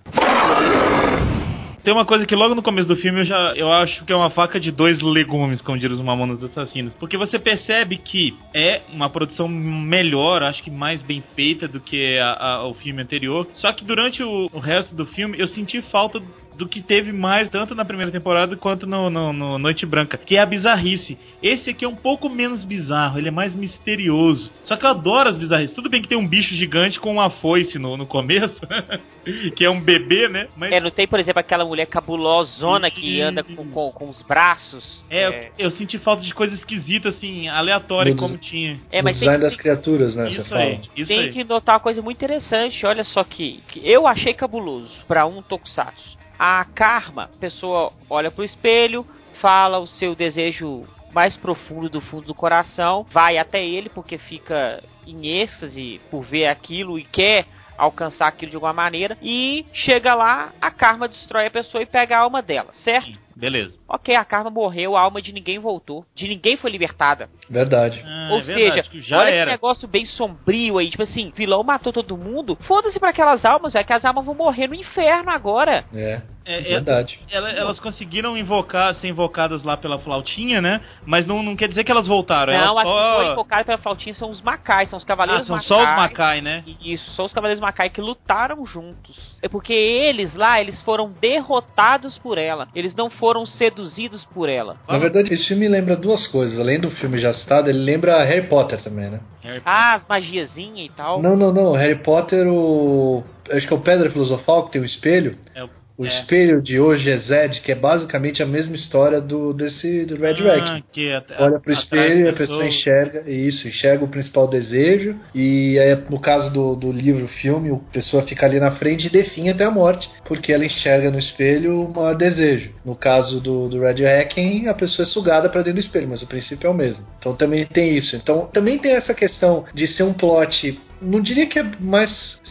Tem uma coisa que logo no começo do filme eu já eu acho que é uma faca de dois legumes, como diz os Mamonas Assassinos. Porque você percebe que é uma produção melhor, acho que mais bem feita do que a- a- o filme anterior. Só que durante o, o resto do filme eu senti falta do que teve mais, tanto na primeira temporada quanto no, no- no Noite Branca, que é a bizarrice. Esse aqui é um pouco menos bizarro, ele é mais misterioso. Só que eu adoro as bizarrices. Tudo bem que tem um bicho gigante com uma foice no, no começo, [laughs] que é um bebê, né? Mas É, não tem, por exemplo, aquela mulher cabulosona que anda com, com, com os braços. é, eu, eu senti falta de coisa esquisita, assim, aleatória, No como tinha. é, no mas tem, design das tem- criaturas, né? Isso você fala. aí, isso tem aí. que notar uma coisa muito interessante. Olha só que, que eu achei cabuloso pra um tokusatsu. A Karma, a pessoa olha pro espelho, fala o seu desejo mais profundo do fundo do coração, vai até ele porque fica em êxtase por ver aquilo e quer alcançar aquilo de alguma maneira e chega lá, a Karma destrói a pessoa e pega a alma dela, certo? Beleza. Ok, a Karma morreu, a alma de ninguém voltou, de ninguém foi libertada. Verdade. Ah, Ou é verdade, seja, que já olha era. que negócio bem sombrio aí, tipo assim, vilão matou todo mundo. Foda-se pra aquelas almas, é que as almas vão morrer no inferno agora. É, É, é- verdade. ela- elas conseguiram invocar, ser invocadas lá pela flautinha, né? Mas não, não quer dizer que elas voltaram. Não, elas as que foram invocadas pela flautinha são os macais, são os Ah, cavaleiros são macais. só os Macai, né? Isso, são os cavaleiros macai que lutaram juntos. É porque eles lá, eles foram derrotados por ela. Eles não foram seduzidos por ela. Na verdade, esse filme lembra duas coisas. Além do filme já citado, ele lembra Harry Potter também, né? Ah, as magiazinhas e tal. Não, não, não. Harry Potter, o. Acho que é o Pedra Filosofal, que tem o espelho. É o- O é. espelho de hoje é Zed, que é basicamente a mesma história do desse do Red Ah, que a- Olha pro espelho e a pessoa enxerga isso, enxerga o principal desejo. E aí, no caso do, do livro, filme, a pessoa fica ali na frente e definha até a morte, porque ela enxerga no espelho o maior desejo. No caso do, do Red Hacking, a pessoa é sugada para dentro do espelho, mas o princípio é o mesmo. Então também tem isso. Então também tem essa questão de ser um plot não diria que é mais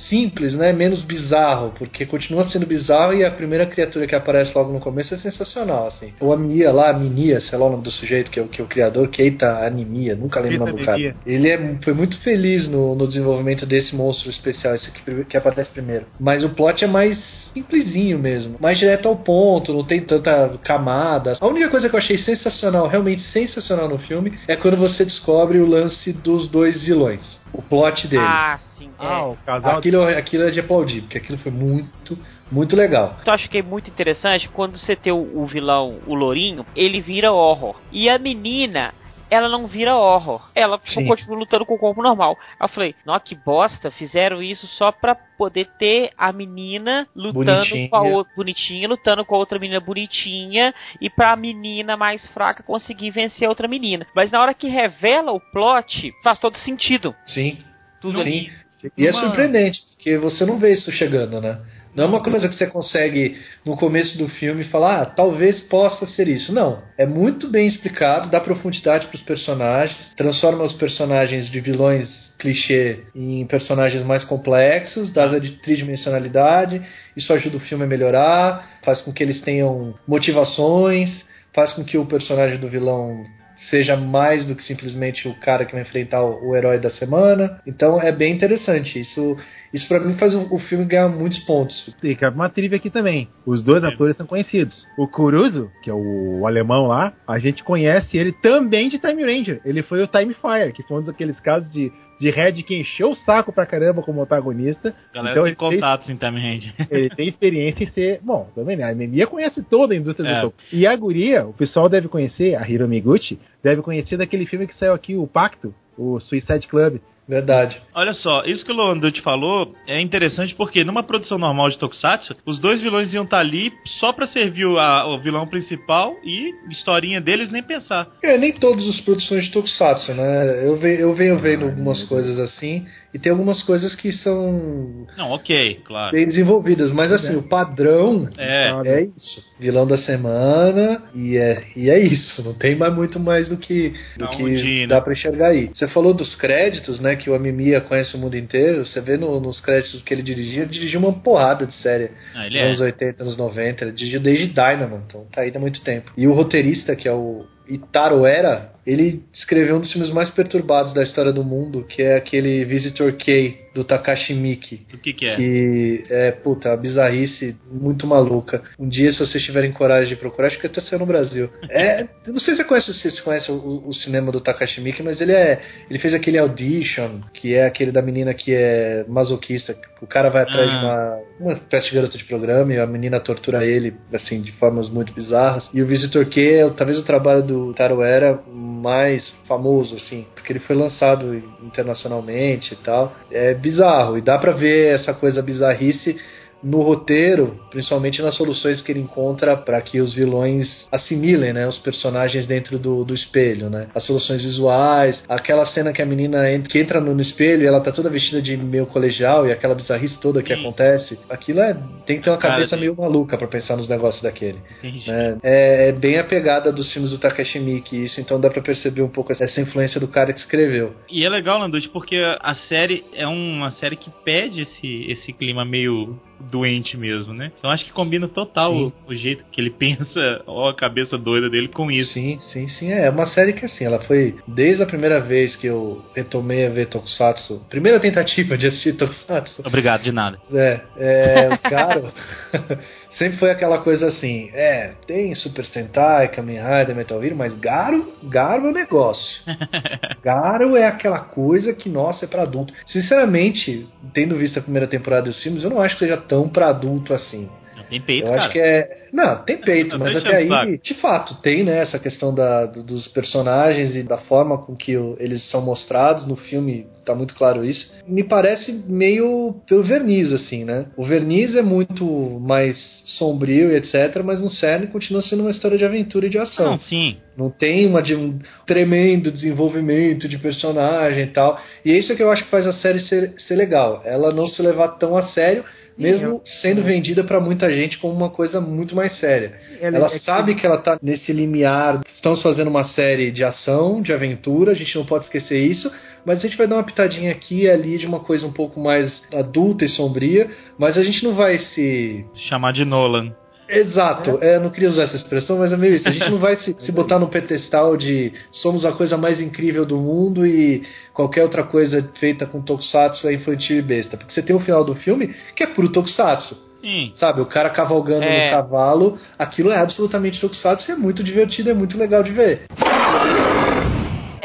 simples, né? Menos bizarro, porque continua sendo bizarro e a primeira criatura que aparece logo no começo é sensacional, assim. Ou a Mia lá, a Minia, sei lá o nome do sujeito que é, o- que é o criador, Keita Anemia, nunca lembro o nome do cara. Ele é, foi muito feliz no, no desenvolvimento desse monstro especial, esse que, que aparece primeiro. Mas o plot é mais simplesinho mesmo, mais direto ao ponto, não tem tanta camada. A única coisa que eu achei sensacional, realmente sensacional no filme, é quando você descobre o lance dos dois vilões. O plot deles. Ah, sim. é. Ah, o casal. Aquilo, aquilo é de aplaudir, porque aquilo foi muito, muito legal. Eu acho que é muito interessante quando você tem o, o vilão, o Lourinho, ele vira horror. E a menina, ela não vira horror. Ela só Sim. continua lutando com o corpo normal. Eu falei, nossa, que bosta, fizeram isso só pra poder ter a menina lutando Bonitinha. com a outra bonitinha, lutando com a outra menina bonitinha, e pra menina mais fraca conseguir vencer a outra menina. Mas na hora que revela o plot, faz todo sentido. Sim, Tudo sim. E é surpreendente, porque você não vê isso chegando, né? Não é uma coisa que você consegue, no começo do filme, falar, ah, talvez possa ser isso. Não. É muito bem explicado, dá profundidade para os personagens, transforma os personagens de vilões clichê em personagens mais complexos, dá a tridimensionalidade, isso ajuda o filme a melhorar, faz com que eles tenham motivações, faz com que o personagem do vilão seja mais do que simplesmente o cara que vai enfrentar o, herói da semana. Então é bem interessante. Isso, isso para mim faz o, o, filme ganhar muitos pontos. E cabe uma trivia aqui também. Os dois é. atores são conhecidos. O Kuruzo, que é o, o, alemão lá, a gente conhece ele também de Time Ranger. Ele foi o Time Fire, que foi um daqueles casos de de Red que encheu o saco pra caramba como protagonista. Galera então, tem contatos tem, em Time Ranger. Ele tem experiência em ser. Bom, também né? A Memia conhece toda a indústria é. do toco. E a Guria, o pessoal deve conhecer, a Hiro Miguchi, deve conhecer daquele filme que saiu aqui, o Pacto, o Suicide Club. Verdade. Olha só, isso que o Loanducci falou é interessante porque numa produção normal de Tokusatsu, os dois vilões iam estar tá ali só pra servir o, a, o vilão principal e historinha deles nem pensar. É, nem todas as produções de Tokusatsu, né? Eu, ve, eu venho vendo algumas coisas assim e tem algumas coisas que são. Não, ok, claro. Bem desenvolvidas, mas assim, é. o padrão é. é isso. Vilão da semana e é, e é isso. Não tem mais muito mais do que, do que dá pra enxergar aí. Você falou dos créditos, né? Que o Amimiya conhece o mundo inteiro. Você vê no, nos créditos que ele dirigia, ele dirigiu uma porrada de série. Ah, nos é. anos 80, anos 90. Ele dirigiu desde Dynamo, então tá aí há muito tempo. E o roteirista, que é o Itaro Era, ele escreveu um dos filmes mais perturbados da história do mundo, que é aquele Visitor K do Takashi Miki. O que, que é? Que é, puta, uma bizarrice muito maluca. Um dia, se vocês tiverem coragem de procurar, acho que até saiu no Brasil. É, não sei se você conhece, se você conhece o, o, cinema do Takashi Miki, mas ele é, ele fez aquele Audition, que é aquele da menina que é masoquista. O cara vai atrás ah. de uma, uma espécie de garota de programa e a menina tortura ele, assim, de formas muito bizarras. E o Visitor K é talvez o trabalho do Taro Era mais famoso, assim, porque ele foi lançado internacionalmente e tal. É bizarro, e dá pra ver essa coisa bizarrice no roteiro, principalmente nas soluções que ele encontra para que os vilões assimilem, né, os personagens dentro do, do espelho, né? As soluções visuais, aquela cena que a menina entra, que entra no, espelho e ela tá toda vestida de meio colegial e aquela bizarrice toda que Sim. acontece, aquilo é tem que ter uma cabeça Cara, meio maluca para pensar nos negócios daquele. Né? É, é, bem a pegada dos filmes do Takashi Miike, isso então dá para perceber um pouco essa influência do cara que escreveu. E é legal, Landucci, porque a série é uma série que pede esse, esse clima meio doente mesmo, né? Então acho que combina total o, o, jeito que ele [laughs] pensa, ou a cabeça doida dele com isso. Sim, sim, sim. É uma série que assim, ela foi desde a primeira vez que eu retomei a ver Tokusatsu, primeira tentativa de assistir Tokusatsu. Obrigado, de nada. É, é o cara [laughs] sempre foi aquela coisa assim, é, tem Super Sentai, Kamen Rider, Metal Hero, mas Garo, Garo é o negócio. [laughs] Garo é aquela coisa que, nossa, é pra adulto. Sinceramente, tendo visto a primeira temporada dos filmes, eu não acho que seja tão pra adulto assim. Tem peito, eu cara. acho que é. Não, tem peito, mas até aí, de fato, tem, né, essa questão da, dos personagens e da forma com que eles são mostrados no filme, tá muito claro isso. Me parece meio pelo verniz, assim, né? O verniz é muito mais sombrio e etc, mas no cerne continua sendo uma história de aventura e de ação. Não, sim. Não tem uma de um tremendo desenvolvimento de personagem e tal. E é isso que eu acho que faz a série ser, ser legal. Ela não se levar tão a sério mesmo sendo vendida para muita gente como uma coisa muito mais séria. Ela, ela é sabe que... que ela tá nesse limiar. Estamos fazendo uma série de ação, de aventura, a gente não pode esquecer isso, mas a gente vai dar uma pitadinha aqui e ali de uma coisa um pouco mais adulta e sombria, mas a gente não vai se chamar de Nolan. Exato, é. é, não queria usar essa expressão, mas é meio isso. A gente não vai se, se botar no pedestal de somos a coisa mais incrível do mundo e qualquer outra coisa feita com tokusatsu é infantil e besta. Porque você tem o final do filme que é puro tokusatsu. Sim. Sabe, o cara cavalgando é. no cavalo, aquilo é absolutamente tokusatsu e é muito divertido, é muito legal de ver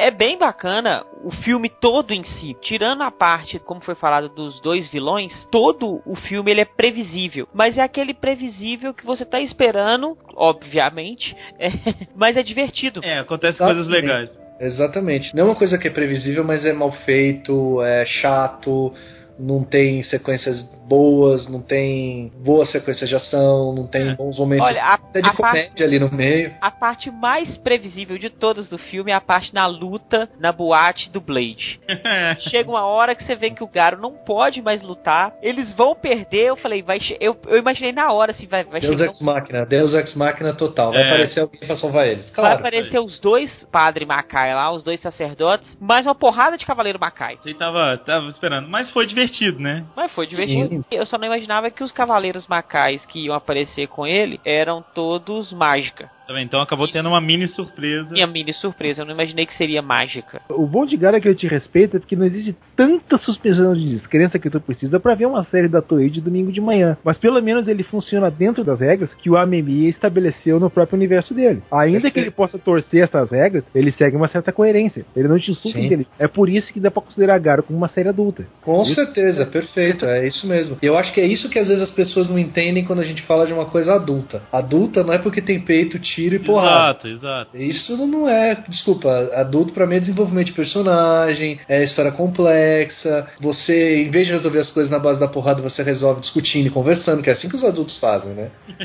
é bem bacana o filme todo em si, tirando a parte, como foi falado, dos dois vilões, todo o filme ele é previsível, mas é aquele previsível que você tá esperando, obviamente, [laughs] é, mas é divertido. É, acontece coisas legais. Exatamente. Não é uma coisa que é previsível, mas é mal feito, é chato, não tem sequências boas, não tem boas sequências de ação, não tem bons momentos Olha, a, até de a comédia ali no meio. a parte mais previsível de todas do filme é a parte na luta na boate do Blade. [laughs] Chega uma hora que você vê que o Garo não pode mais lutar, eles vão perder. Eu falei, vai. Eu, eu imaginei na hora assim, vai, vai Deus chegar. Ex Machina, Deus Ex Machina total. Vai É. aparecer alguém pra salvar eles. Vai Claro. aparecer os dois padre Macai lá, os dois sacerdotes, mais uma porrada de cavaleiro Macai. Você tava, tava esperando. Mas foi divertido, né? Mas foi divertido. Sim. Eu só não imaginava que os cavaleiros macais que iam aparecer com ele eram todos mágica. Tá bem, Então acabou tendo uma mini surpresa. Minha mini surpresa, eu não imaginei que seria mágica. O bom de Gara é que ele te respeita porque não existe tanta suspensão de descrença que tu precisa pra ver uma série da Toei de domingo de manhã. Mas pelo menos ele funciona dentro das regras que o AMMI estabeleceu no próprio universo dele. Ainda que ele possa torcer essas regras, ele segue uma certa coerência. Ele não te insulta dele. É por isso que dá pra considerar Gara como uma série adulta. Com Isso. certeza, perfeito, é isso mesmo. E eu acho que é isso que às vezes as pessoas não entendem quando a gente fala de uma coisa adulta. Adulta não é porque tem peito, tiro e porrada. Exato, exato. Isso não é, desculpa, adulto pra mim é desenvolvimento de personagem, é história complexa. Você, em vez de resolver as coisas na base da porrada, você resolve discutindo e conversando, que é assim que os adultos fazem, né? [laughs]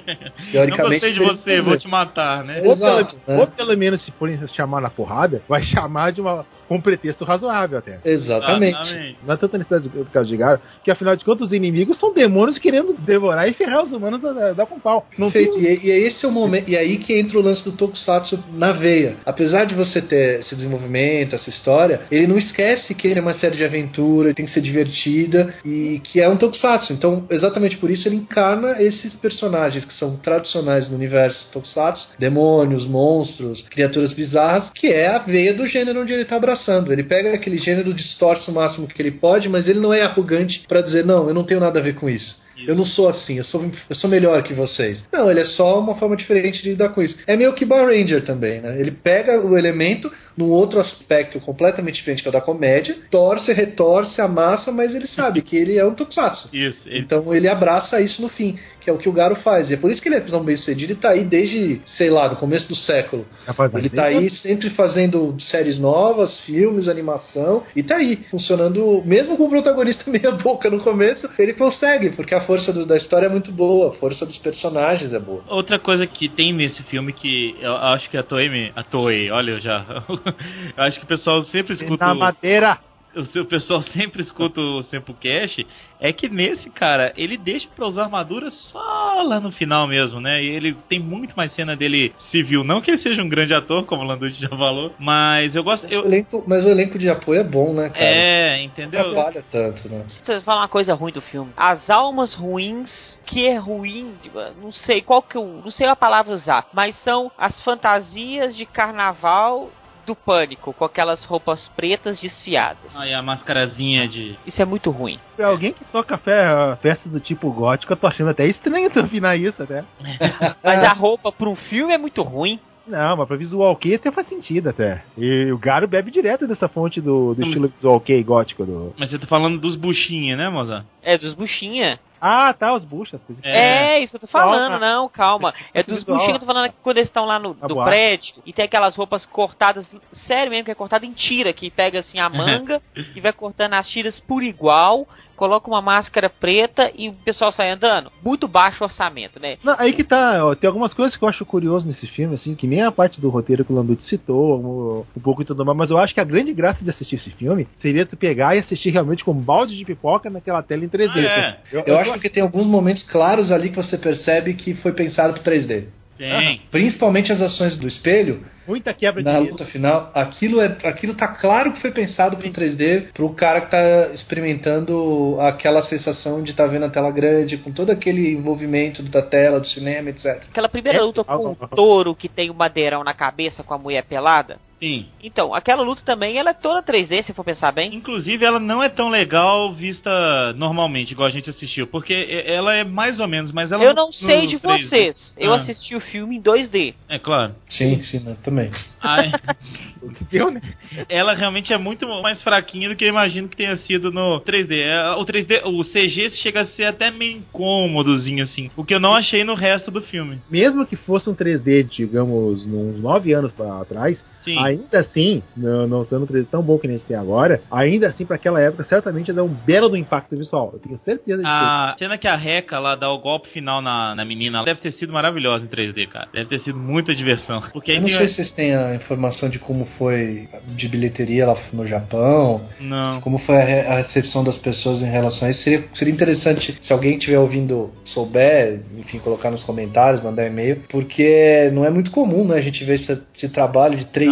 Não gostei de você, vou te matar, né? Ou, Exato, pelo, né? ou pelo menos, se forem chamar na porrada, vai [laughs] chamar de uma, com um pretexto razoável até. Exatamente. Exatamente. Não é tanta necessidade do caso de Gara, que afinal de contas os inimigos são demônios querendo devorar e ferrar os humanos da, da, da com pau. Não tem Perfeito. E, e é esse é o momento, e aí que entra o lance do Tokusatsu na veia. Apesar de você ter esse desenvolvimento, essa história, ele não esquece que ele é uma série de aventura, tem que ser divertida e que é um Tokusatsu. Então, exatamente por isso ele encarna esses personagens que são tradicionais no universo Tokusatsu, demônios, monstros, criaturas bizarras, que é a veia do gênero onde ele está abraçando. Ele pega aquele gênero, distorce o máximo que ele pode, mas ele não é arrogante para dizer não, eu não tenho nada a ver com isso. Eu não sou assim, eu sou, eu sou melhor que vocês. Não, ele é só uma forma diferente de lidar com isso. É meio que Bar Ranger também, né? Ele pega o elemento num outro aspecto completamente diferente que é o da comédia, torce, retorce, amassa, mas ele sabe que ele é um tokusatsu. Isso, ele Então ele abraça isso no fim, que é o que o Garo faz. E é por isso que ele é tão bem sucedido e tá aí desde, sei lá, no começo do século. Rapaz, mas Ele tá aí sempre fazendo séries novas, filmes, animação, e tá aí, funcionando, mesmo com o protagonista [laughs] meia boca no começo, ele consegue, porque a força do- da história é muito boa, a força dos personagens é boa. Outra coisa que tem nesse filme que eu acho que a Toei, me- a Toei, olha eu já, [laughs] eu acho que o pessoal sempre escuta Na o, madeira. O seu pessoal [laughs] sempre escuta o Sempocast, é que nesse cara ele deixa pra usar armadura só lá no final mesmo, né? E ele tem muito mais cena dele civil, não que ele seja um grande ator, como o Landucci já falou, mas eu gosto, Mas, o eu, elenco, mas o elenco de apoio é bom, né, cara? é, Não entendeu? trabalha tanto, né? Deixa eu falar uma coisa ruim do filme. As almas ruins, que é ruim, não sei qual que eu. Não sei a palavra usar, mas são as fantasias de carnaval do pânico, com aquelas roupas pretas desfiadas. Aí a mascarazinha de Isso é muito ruim. Pra alguém que toca fe- festas do tipo gótico, eu tô achando até estranho tu afinar isso até. [laughs] Mas a roupa para um filme é muito ruim. Não, mas pra visual kei até faz sentido até. E o Garo bebe direto dessa fonte do, do Não, estilo visual kei gótico do. Mas você tá falando dos buchinhos, né, moça? É dos buchinha. Ah, tá, os buchas. que- É. É, isso eu tô falando, Calma. não, calma. É dos buchinhos, eu tô falando que quando eles estão lá no, boate. prédio e tem aquelas roupas cortadas, sério mesmo, que é cortada em tira, que pega assim a [laughs] manga e vai cortando as tiras por igual, coloca uma máscara preta e o pessoal sai andando. Muito baixo orçamento, né? Não, aí que tá, ó, tem algumas coisas que eu acho curioso nesse filme, assim, que nem a parte do roteiro que o Landucci citou, um, um pouco e tudo mais, mas eu acho que a grande graça de assistir esse filme seria tu pegar e assistir realmente com um balde de pipoca naquela tela em 3D. Ah, é. Eu acho que tem alguns momentos claros ali que você percebe que foi pensado pro 3D. Tem. Principalmente as ações do espelho, muita quebra de na luta final, aquilo, é, aquilo tá claro que foi pensado pro 3D, pro cara que tá experimentando aquela sensação de estar tá vendo a tela grande, com todo aquele envolvimento da tela, do cinema, etc. Aquela primeira É, luta ah, com o touro que tem o madeirão na cabeça com a mulher pelada. Sim. Então, aquela luta também, ela é toda 3D, se for pensar bem. Inclusive, ela não é tão legal vista normalmente, igual a gente assistiu. Porque ela é mais ou menos, mas ela Eu não sei de 3D. vocês. Eu Ah, assisti o filme em 2D. É claro. Sim, sim, né, também. Ai, [laughs] O que deu, né? ela realmente é muito mais fraquinha do que eu imagino que tenha sido no 3D. É, O 3D, o CG chega a ser até meio incômodozinho assim, o que eu não achei no resto do filme. Mesmo que fosse um 3D, digamos, uns 9 anos pra trás, Sim. Ainda assim, não, não sendo um 3D tão bom que nem a gente tem agora, ainda assim, pra aquela época, certamente dar um belo do impacto visual. Eu tenho certeza disso. A cena que a Reca lá dá o golpe final na, na menina deve ter sido maravilhosa em 3D, cara. Deve ter sido muita diversão. Porque Eu não tem- sei se vocês têm a informação de como foi de bilheteria lá no Japão, Não. como foi a, re- a recepção das pessoas em relação a isso. Seria, seria interessante se alguém estiver ouvindo, souber, enfim, colocar nos comentários, mandar e-mail, porque não é muito comum, né, a gente ver esse, esse trabalho de 3D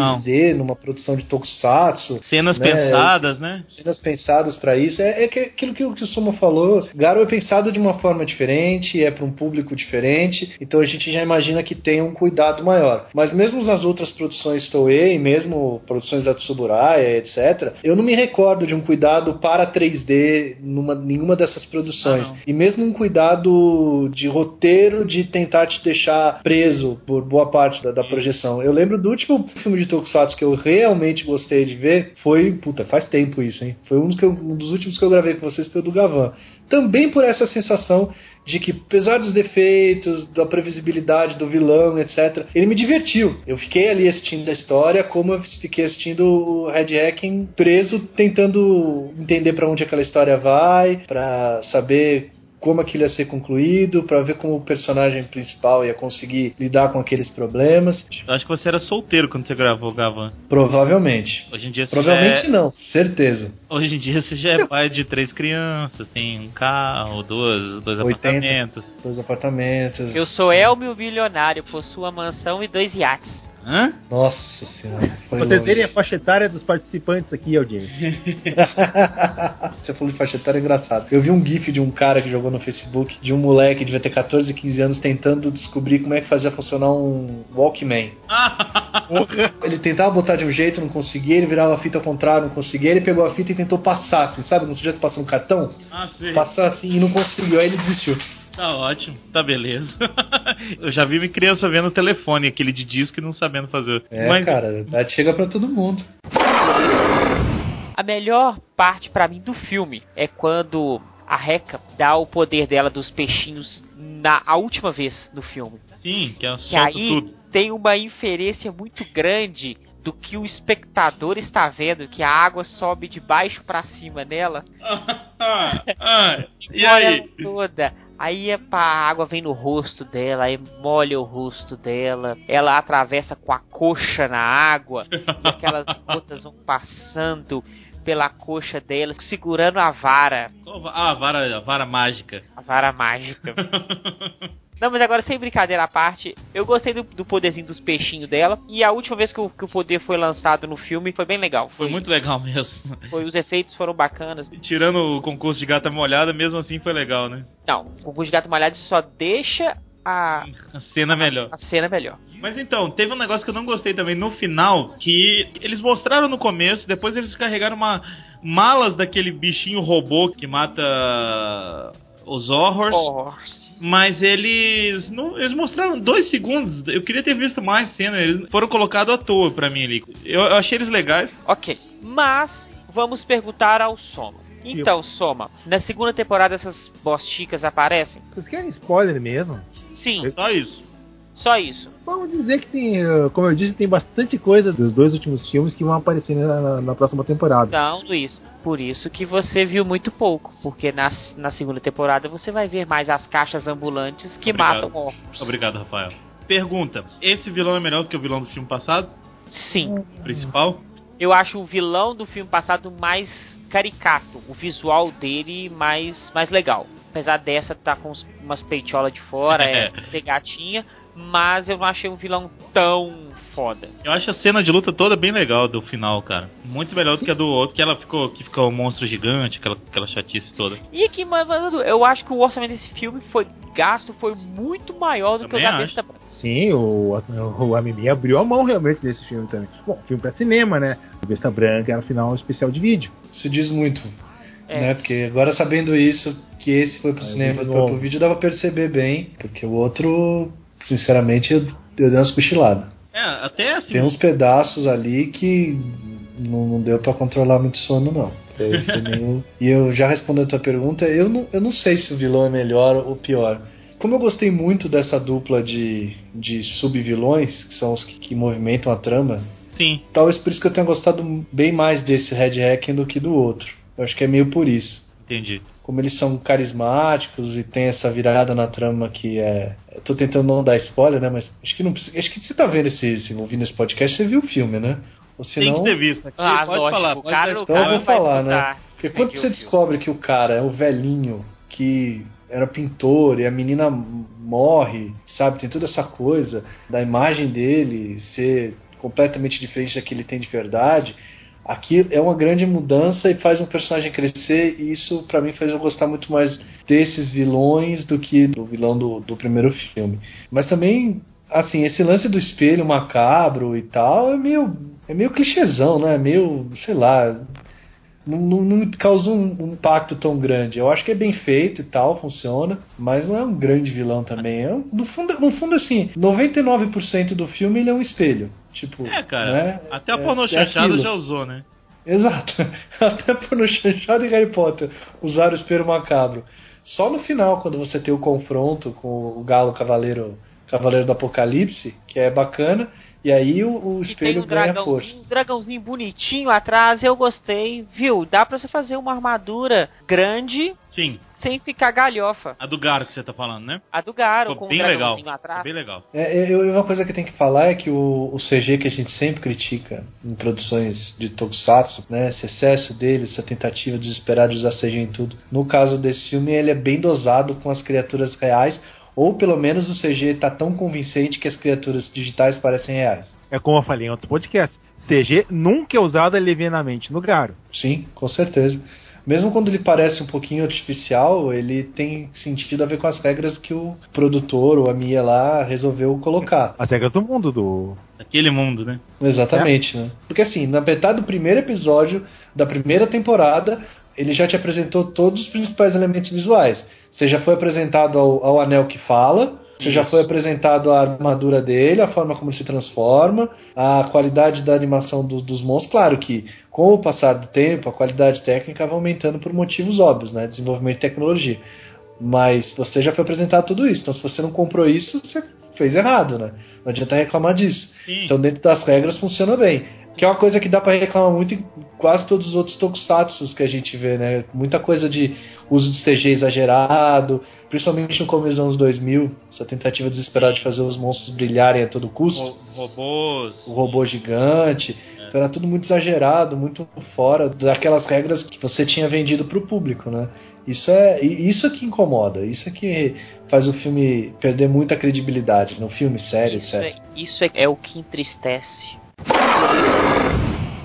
numa produção de tokusatsu. Cenas né, pensadas, né? cenas pensadas pra isso. É, é que- aquilo que, o- que o Suma falou. Garo é pensado de uma forma diferente, é para um público diferente, então a gente já imagina que tem um cuidado maior. Mas mesmo nas outras produções Toei, mesmo produções da Tsuburaya, etc., eu não me recordo de um cuidado para 3D numa nenhuma dessas produções. Ah, não. e mesmo um cuidado de roteiro de tentar te deixar preso por boa parte da, da projeção. Eu lembro do último filme de Tokusatsu que eu realmente gostei de ver, foi, puta, faz tempo isso, hein? Foi um dos, eu- um dos últimos que eu gravei com vocês, foi o do Gavan. Também por essa sensação de que, apesar dos defeitos, da previsibilidade do vilão, etc., ele me divertiu. Eu fiquei ali assistindo a história, como eu fiquei assistindo o Red Hacking preso, tentando entender pra onde aquela história vai, pra saber como aquilo ia ser concluído, pra ver como o personagem principal ia conseguir lidar com aqueles problemas. Eu acho que você era solteiro quando você gravou o Gavan. Provavelmente. Hoje em dia você Provavelmente já é, não, certeza. Hoje em dia você já é [laughs] pai de três crianças, tem um carro, duas, dois 80. apartamentos. Dois apartamentos. Eu sou Elmio Bilionário, possuo uma mansão e dois iates. Hã? Nossa senhora. [laughs] Verem a faixa etária dos participantes aqui, audiência. [laughs] Você falou de faixa etária é engraçado. Eu vi um gif de um cara que jogou no Facebook de um moleque que devia ter 14, 15 anos tentando descobrir como é que fazia funcionar um Walkman. [laughs] Ele tentava botar de um jeito, não conseguia, ele virava a fita ao contrário, não conseguia, ele pegou a fita e tentou passar, assim, sabe? Se tivesse passando um cartão? Ah, sim. Passar assim e não conseguiu, aí ele desistiu. Tá ótimo, tá beleza. [laughs] Eu já vi minha criança vendo o telefone, aquele de disco e não sabendo fazer. É, Mas, cara, a idade chega pra todo mundo. A melhor parte pra mim do filme é quando a Reca dá o poder dela dos peixinhos na a última vez no filme. Sim, que ela Que aí tudo. tem uma inferência muito grande do que o espectador está vendo, que a água sobe de baixo pra cima nela. [laughs] Ah, ah, e aí? toda. Aí a água vem no rosto dela, aí molha o rosto dela. Ela atravessa com a coxa na água, [laughs] e aquelas gotas vão passando pela coxa dela, segurando a vara, Ah, a vara, a vara mágica. a vara mágica. [laughs] Não, mas agora sem brincadeira à parte, eu gostei do, do poderzinho dos peixinhos dela. E a última vez que o, que o poder foi lançado no filme foi bem legal. Foi muito legal mesmo. [laughs] foi- os efeitos foram bacanas. Tirando o concurso de gata molhada, mesmo assim foi legal, né? Não, o concurso de gato malhado só deixa a, A cena melhor. a cena melhor. Mas então, teve um negócio que eu não gostei também no final, que eles mostraram no começo, depois eles carregaram uma malas daquele bichinho robô que mata os horrors, Horrors. Mas eles não, eles mostraram dois segundos. Eu queria ter visto mais cena, eles foram colocados à toa pra mim ali. Eu, eu achei eles legais. Ok, mas vamos perguntar ao Soma. Então, Soma, na segunda temporada essas bosticas aparecem? Vocês querem spoiler mesmo? Sim, Só isso. Só isso. Vamos dizer que tem, como eu disse, tem bastante coisa dos dois últimos filmes que vão aparecer na, na- próxima temporada. Não, Luiz, por isso que você viu muito pouco. Porque na, na segunda temporada você vai ver mais as caixas ambulantes que Obrigado. matam orcs. Obrigado, Rafael. Pergunta: esse vilão é melhor do que o vilão do filme passado? Sim, Principal? eu acho o vilão do filme passado mais caricato. O visual dele mais, mais legal. Apesar dessa tá com umas peitolas de fora, é [laughs] ser gatinha. Mas eu não achei um vilão tão foda. Eu acho a cena de luta toda bem legal do final, cara. Muito melhor do que a do outro, que ela ficou, que ficou um monstro gigante, aquela, aquela chatice toda. E aqui, mano, eu acho que o orçamento desse filme foi gasto, foi muito maior do Também que o da Besta Branca. Sim, o, o Amimi abriu a mão realmente nesse filme também. Bom, filme pra cinema, né? O Besta Branca era final um especial de vídeo. Isso diz muito. É. Né? Porque agora sabendo isso, que esse foi pro Aí cinema e foi pro vídeo, dava pra perceber bem. Porque o outro, sinceramente, eu, eu dei umas cochiladas. É, até assim. Tem uns pedaços ali que não, não deu pra controlar muito sono, não. Foi meio- E eu já respondendo a tua pergunta, eu não, eu não sei se o vilão é melhor ou pior. Como eu gostei muito dessa dupla de, de sub-vilões, que são os que, que movimentam a trama, sim. Talvez por isso que eu tenha gostado bem mais desse Red Hacking do que do outro. Eu acho que é meio por isso. Entendi. Como eles são carismáticos e tem essa virada na trama que é. Eu tô tentando não dar spoiler, né? Mas acho que não precisa. Acho que você tá vendo esse, esse ouvindo esse podcast, você viu o filme, né? Ou Tem senão, que ter visto. Aqui, Ah, pode lógico, falar. o Pode cara- o Então eu cara vou vai falar, né? Porque Tem quando você descobre que o cara é o velhinho que era pintor e a menina morre, sabe? Tem toda essa coisa da imagem dele ser completamente diferente da que ele tem de verdade. Aqui é uma grande mudança e faz um personagem crescer, e isso pra mim faz eu gostar muito mais desses vilões do que do vilão do, do primeiro filme. Mas também, assim, esse lance do espelho macabro e tal é meio, é meio clichêzão, né? É meio, sei lá, não, não, não causa um, um impacto tão grande. Eu acho que é bem feito e tal, funciona, mas não é um grande vilão também. É um- no, fundo, no fundo, assim, 99% do filme ele é um espelho. Tipo, É, cara. né? Até a É- pornô é chanchado aquilo. já usou, né? Exato. [laughs] Até por no Chanchado e Harry Potter usaram o espelho macabro. Só no final, quando você tem o confronto com o galo cavaleiro, cavaleiro do apocalipse, que é bacana, e aí o, o E tem espelho um ganha força. dragãozinho, um dragãozinho bonitinho atrás, eu gostei. Viu? Dá pra você fazer uma armadura grande Sim. sem ficar galhofa. A do Garo que você tá falando, né? A do Garo, Ficou com um bem legal. dragãozinho Ficou atrás. bem legal. É, eu, uma coisa que tem que falar é que o, o CG que a gente sempre critica em produções de Tokusatsu, né, esse excesso dele, essa tentativa desesperada de usar CG em tudo. No caso desse filme, ele é bem dosado com as criaturas reais, ou pelo menos o CG tá tão convincente que as criaturas digitais parecem reais. É como eu falei em outros podcasts. CG nunca é usado levianamente no Garo. Sim, com certeza. Mesmo quando ele parece um pouquinho artificial, ele tem sentido a ver com as regras que o produtor ou a Mia lá resolveu colocar. As regras do mundo do. Aquele mundo, né? Exatamente, né? Porque assim, na metade do primeiro episódio da primeira temporada, ele já te apresentou todos os principais elementos visuais. Você já foi apresentado ao, ao anel que fala, você já foi apresentado a armadura dele, a forma como ele se transforma, a qualidade da animação do- dos monstros. Claro que, com o passar do tempo, a qualidade técnica vai aumentando por motivos óbvios, né? Desenvolvimento de tecnologia. Mas você já foi apresentado tudo isso. Então, se você não comprou isso, você fez errado, né? Não adianta reclamar disso. Sim. Então, dentro das regras, funciona bem. Que é uma coisa que dá pra reclamar muito em quase todos os outros tokusatsu que a gente vê, né? Muita coisa de uso de CG exagerado, principalmente no começo dos anos 2000, essa tentativa desesperada de fazer os monstros brilharem a todo custo, Ro- robôs. o robô gigante. Então era tudo muito exagerado, muito fora daquelas regras que você tinha vendido pro público, né? Isso é isso é que incomoda, isso é que faz o filme perder muita credibilidade, no filme, série, Isso, sério. é, isso é, é o que entristece.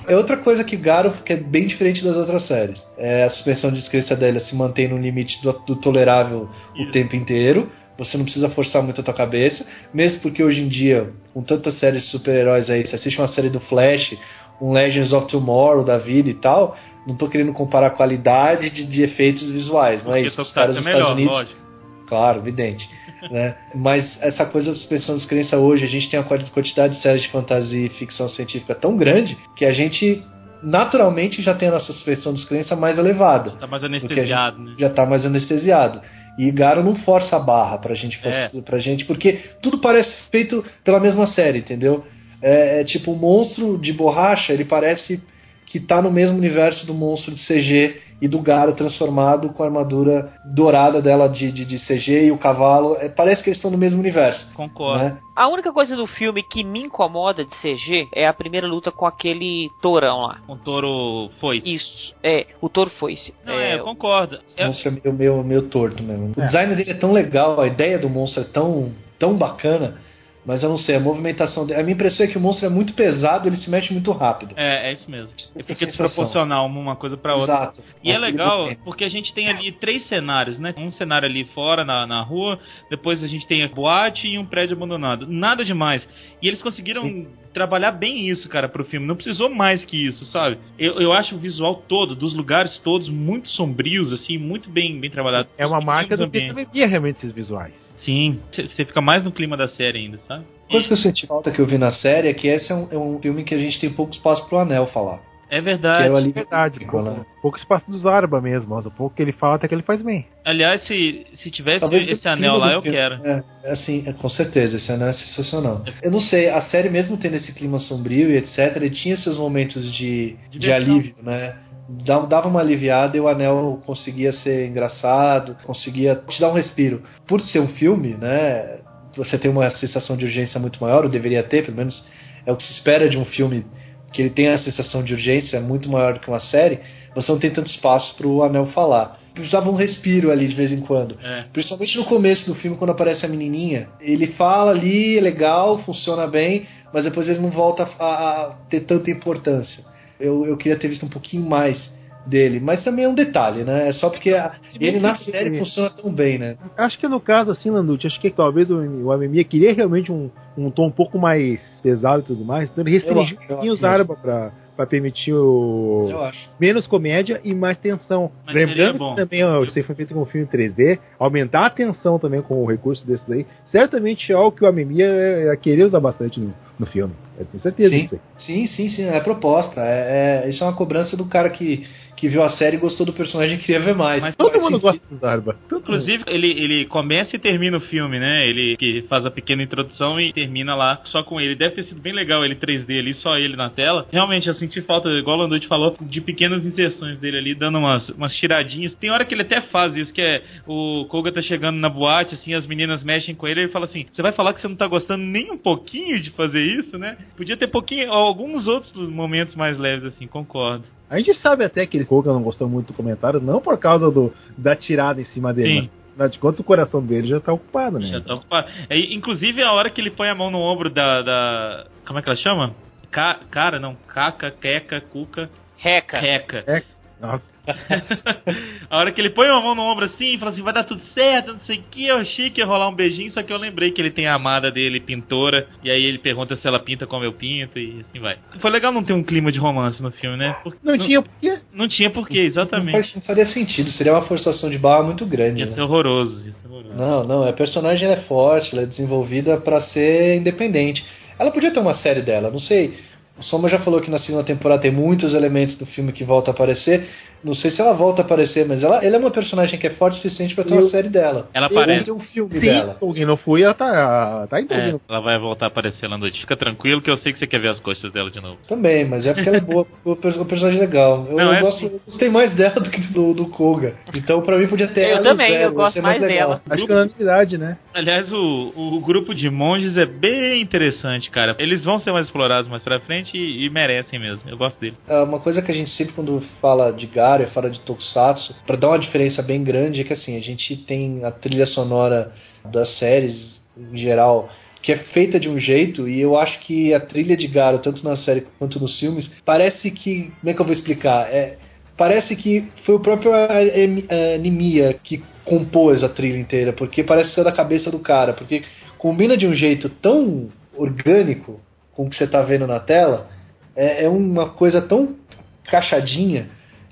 É outra coisa que Garo que é bem diferente das outras séries. É a suspensão de descrença dela se mantém no limite do, do tolerável o Isso. tempo inteiro. Você não precisa forçar muito a tua cabeça, mesmo porque hoje em dia, com tantas séries de super-heróis aí, você assiste uma série do Flash, um Legends of Tomorrow da vida e tal, não tô querendo comparar a qualidade de, de efeitos visuais, não é isso? Os caras é melhor, Estados Unidos, lógico. Claro, evidente. Né? Mas essa coisa da suspensão de descrença hoje, a gente tem uma quanti- quantidade de séries de fantasia e ficção científica tão grande que a gente naturalmente já tem a nossa suspensão de descrença mais elevada. Tá mais anestesiado, né? Já tá mais anestesiado. E Garo não força a barra pra gente, É. pra gente, porque tudo parece feito pela mesma série, entendeu? É, é tipo, o monstro de borracha, ele parece que tá no mesmo universo do monstro de CG e do Garo transformado com a armadura dourada dela de, de, de CG e o cavalo. É, parece que eles estão no mesmo universo. Concordo. Né? A única coisa do filme que me incomoda de CG é a primeira luta com aquele tourão lá. Com touro foi. Isso, é, o touro foi-se. Não, é, eu concordo. O monstro é meio, meio, meio torto mesmo. O É. design dele é tão legal, a ideia do monstro é tão, tão bacana, mas eu não sei, a movimentação dele. A minha impressão é que o monstro é muito pesado ele se mexe muito rápido. É, é isso mesmo. E fica Essa desproporcional uma coisa pra outra. Exato. E é legal porque a gente tem ali três cenários, né? Um cenário ali fora na, na rua, depois a gente tem a boate e um prédio abandonado. Nada demais. E eles conseguiram trabalhar bem isso, cara, pro filme. Não precisou mais que isso, sabe? Eu, eu acho o visual todo, dos lugares todos, muito sombrios, assim, muito bem, bem trabalhado. É uma marca do que via realmente esses visuais. Sim, você fica mais no clima da série ainda, sabe? coisa que eu senti falta que eu vi na série é que esse é um, é um filme que a gente tem pouco espaço pro Anel falar. É Que verdade. é o alívio Verdade, físico, né? pouco, pouco espaço do Zarba mesmo, mas o pouco que ele fala até que ele faz bem. Aliás, se, se tivesse Talvez esse anel lá, eu quero. É, é assim, é, com certeza, esse anel é sensacional. Eu não sei, a série mesmo tendo esse clima sombrio e etc, ele tinha seus momentos de, de Diversão. alívio, né? Dava dava uma aliviada e o anel conseguia ser engraçado, conseguia te dar um respiro. Por ser um filme, né? Você tem uma sensação de urgência muito maior, ou deveria ter, pelo menos é o que se espera de um filme que ele tenha a sensação de urgência muito maior do que uma série. Você não tem tanto espaço para o anel falar. Precisava um respiro ali de vez em quando. É. Principalmente no começo do filme, quando aparece a menininha. Ele fala ali, é legal, funciona bem, mas depois ele não volta a, a ter tanta importância. Eu, eu queria ter visto um pouquinho mais dele, mas também é um detalhe, né? É só porque a- ele na série funciona tão bem, né? Acho que no caso, assim, Landucci, acho que talvez o, o Amemia queria realmente um, um tom um pouco mais pesado e tudo mais, então ele restringiu um os Zarba pra, pra permitir o menos comédia e mais tensão. Mas Lembrando que também ó, isso foi feito com um filme 3D, aumentar a tensão também com o recurso desses aí, certamente é algo que o Amemia é, é, queria usar bastante no, no filme. Eu tenho certeza Sim. disso. Sim, sim, sim, é proposta. É, é- isso é uma cobrança do cara que, que viu a série e gostou do personagem e queria ver mais. Mas Todo mundo sentido. gosta do Zarba. Todo mundo. Inclusive, ele, ele começa e termina o filme, né? Ele que faz a pequena introdução e termina lá só com ele. Deve ter sido bem legal ele 3D ali, só ele na tela. Realmente, eu senti falta, igual o Landucci falou, de pequenas inserções dele ali, dando umas, umas tiradinhas. Tem hora que ele até faz isso, que é o Koga tá chegando na boate, assim, as meninas mexem com ele e ele fala assim: Você vai falar que você não tá gostando nem um pouquinho de fazer isso, né? Podia ter pouquinho, alguns outros momentos mais leves, assim, concordo. A gente sabe até que ele Koga não gostou muito do comentário, não por causa do, da tirada em cima dele, Sim. mas afinal de contas o coração dele já tá ocupado, né? Já tá ocupado. É, inclusive, a hora que ele põe a mão no ombro da. da como é que ela chama? Ca, cara, não. Caca, queca, cuca, Reca. reca. Nossa. [laughs] a hora que ele põe a mão no ombro assim e fala assim, vai dar tudo certo, não sei o que, eu achei que ia rolar um beijinho, só que eu lembrei que ele tem a amada dele, pintora, e aí ele pergunta se ela pinta como eu pinto, e assim vai. Foi legal não ter um clima de romance no filme, né? Porque- Não tinha porquê. Não tinha porquê, Não, exatamente. faz, não faria sentido, seria uma forçação de barra muito grande. Ia né? ser horroroso, ia ser horroroso. Não, não, a personagem é forte, ela é desenvolvida pra ser independente. Ela podia ter uma série dela, não sei. O Soma já falou que na segunda temporada tem muitos elementos do filme que voltam a aparecer. Não sei se ela volta a aparecer, mas ela, ela é uma personagem que é forte o suficiente pra ter Eu- uma série dela. Ela aparece. ter um filme Se dela. alguém não foi, ela tá, tá em É, ela vai voltar a aparecer lá na noite. Fica tranquilo que eu sei que você quer ver as costas dela de novo. Também, mas é porque ela é boa, o per- o personagem é legal. Eu, Não, eu é gosto, eu gostei mais dela do que do, do Koga. Então pra mim podia ter Eu ela também, Zero, eu gosto mais legal. dela. Acho que é unanimidade, né? Aliás, o, o grupo de monges é bem interessante, cara. Eles vão ser mais explorados mais pra frente e, e merecem mesmo. Eu gosto dele. É, Uma coisa que a gente sempre quando fala de Garo e fala de Tokusatsu, pra dar uma diferença bem grande é que assim, a gente tem a trilha sonora das séries em geral que é feita de um jeito e eu acho que a trilha de Garo, tanto na série quanto nos filmes, parece que, como é que eu vou explicar? É, parece que foi o próprio Animia que compôs a trilha inteira, porque parece ser da cabeça do cara, porque combina de um jeito tão orgânico com o que você tá vendo na tela, é, é uma coisa tão cachadinha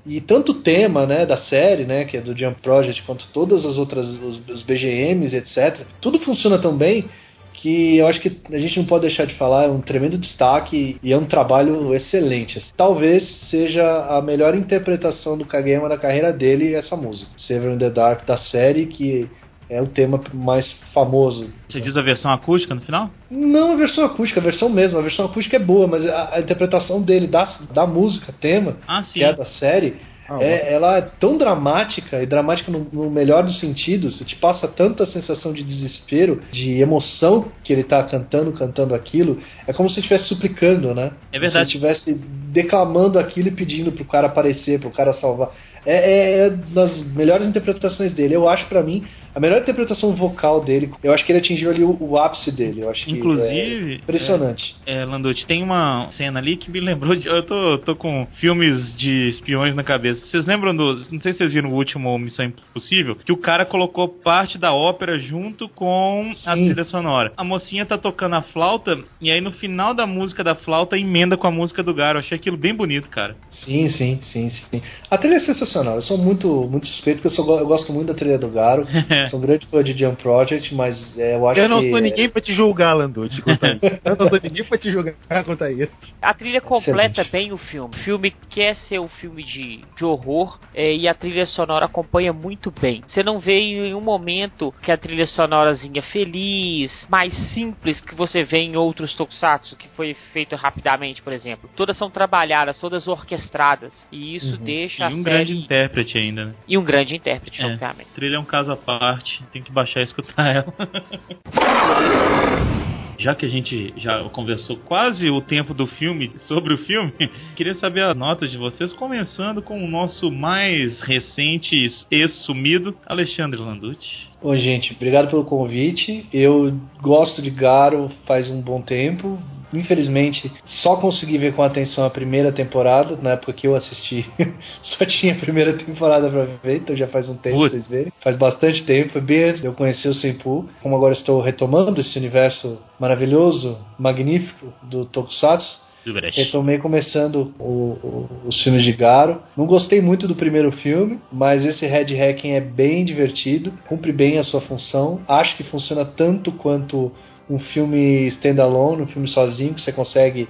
e tanto tema né, da série, né, que é do Jump Project, quanto todas as outras, os, os BGMs, etc. Tudo funciona tão bem que eu acho que a gente não pode deixar de falar, é um tremendo destaque e é um trabalho excelente. Talvez seja a melhor interpretação do Kageyama da carreira dele essa música, Sever in the Dark da série, que é o tema mais famoso. Você diz a versão acústica no final? Não a versão acústica, a versão mesmo. A versão acústica é boa, mas a, a interpretação dele da, da música, tema, Ah, que é da série, Ah, é, ela é tão dramática, e dramática no, no melhor dos sentidos, te passa tanta sensação de desespero, de emoção que ele tá cantando, cantando aquilo. É como se estivesse suplicando, né? É verdade. Se estivesse declamando aquilo e pedindo pro cara aparecer, pro cara salvar. É, é, é das melhores interpretações dele. Eu acho, pra mim, a melhor interpretação vocal dele. Eu acho que ele atingiu ali o, o ápice dele. Eu acho que Inclusive, é impressionante. É, Landucci, tem uma cena ali que me lembrou de. Eu tô, tô com filmes de espiões na cabeça. Vocês lembram do. Não sei se vocês viram o último Missão Impossível, que o cara colocou parte da ópera junto com a Sim. trilha sonora. A mocinha tá tocando a flauta, e aí no final da música da flauta emenda com a música do Garo. Eu achei aquilo bem bonito, cara. Sim, sim, sim, sim. A trilha é sensacional. Eu sou muito, muito suspeito porque eu, sou, eu gosto muito da trilha do Garo. [laughs] É. Sou um grande fã de Jump Project, mas é, eu acho Eu não que. sou ninguém pra te julgar, Landucci, quanto a isso. [laughs] Eu não sou ninguém pra te julgar a isso. A trilha completa Excelente. bem o filme. O filme quer ser um filme de, de horror é, e a trilha sonora acompanha muito bem. Você não vê em um momento que a trilha sonorazinha feliz, mais simples que você vê em outros tokusatsu, que foi feito rapidamente, por exemplo. Todas são trabalhadas, todas orquestradas. E isso Uhum. deixa E a um série... grande intérprete ainda, né? E um grande intérprete, É. obviamente. Trilha é um caso à parte, tem que baixar e escutar ela. [laughs] Já que a gente já conversou quase o tempo do filme sobre o filme, [laughs] queria saber a nota de vocês, começando com o nosso mais recente ex-sumido, Alexandre Landucci. Oi, gente, obrigado pelo convite. Eu gosto de Garo faz um bom tempo. Infelizmente, só consegui ver com atenção a primeira temporada, na época que eu assisti. [laughs] só tinha a primeira temporada pra ver, então já faz um tempo pra vocês verem. Faz bastante tempo, foi bem eu conhecer o Senpu. Como agora estou retomando esse universo maravilhoso, magnífico do Tokusatsu, Retomei começando o- o- os filmes de Garo. Não gostei muito do primeiro filme, mas esse Red Hacking é bem divertido, cumpre bem a sua função. Acho que funciona tanto quanto um filme standalone, um filme sozinho, que você consegue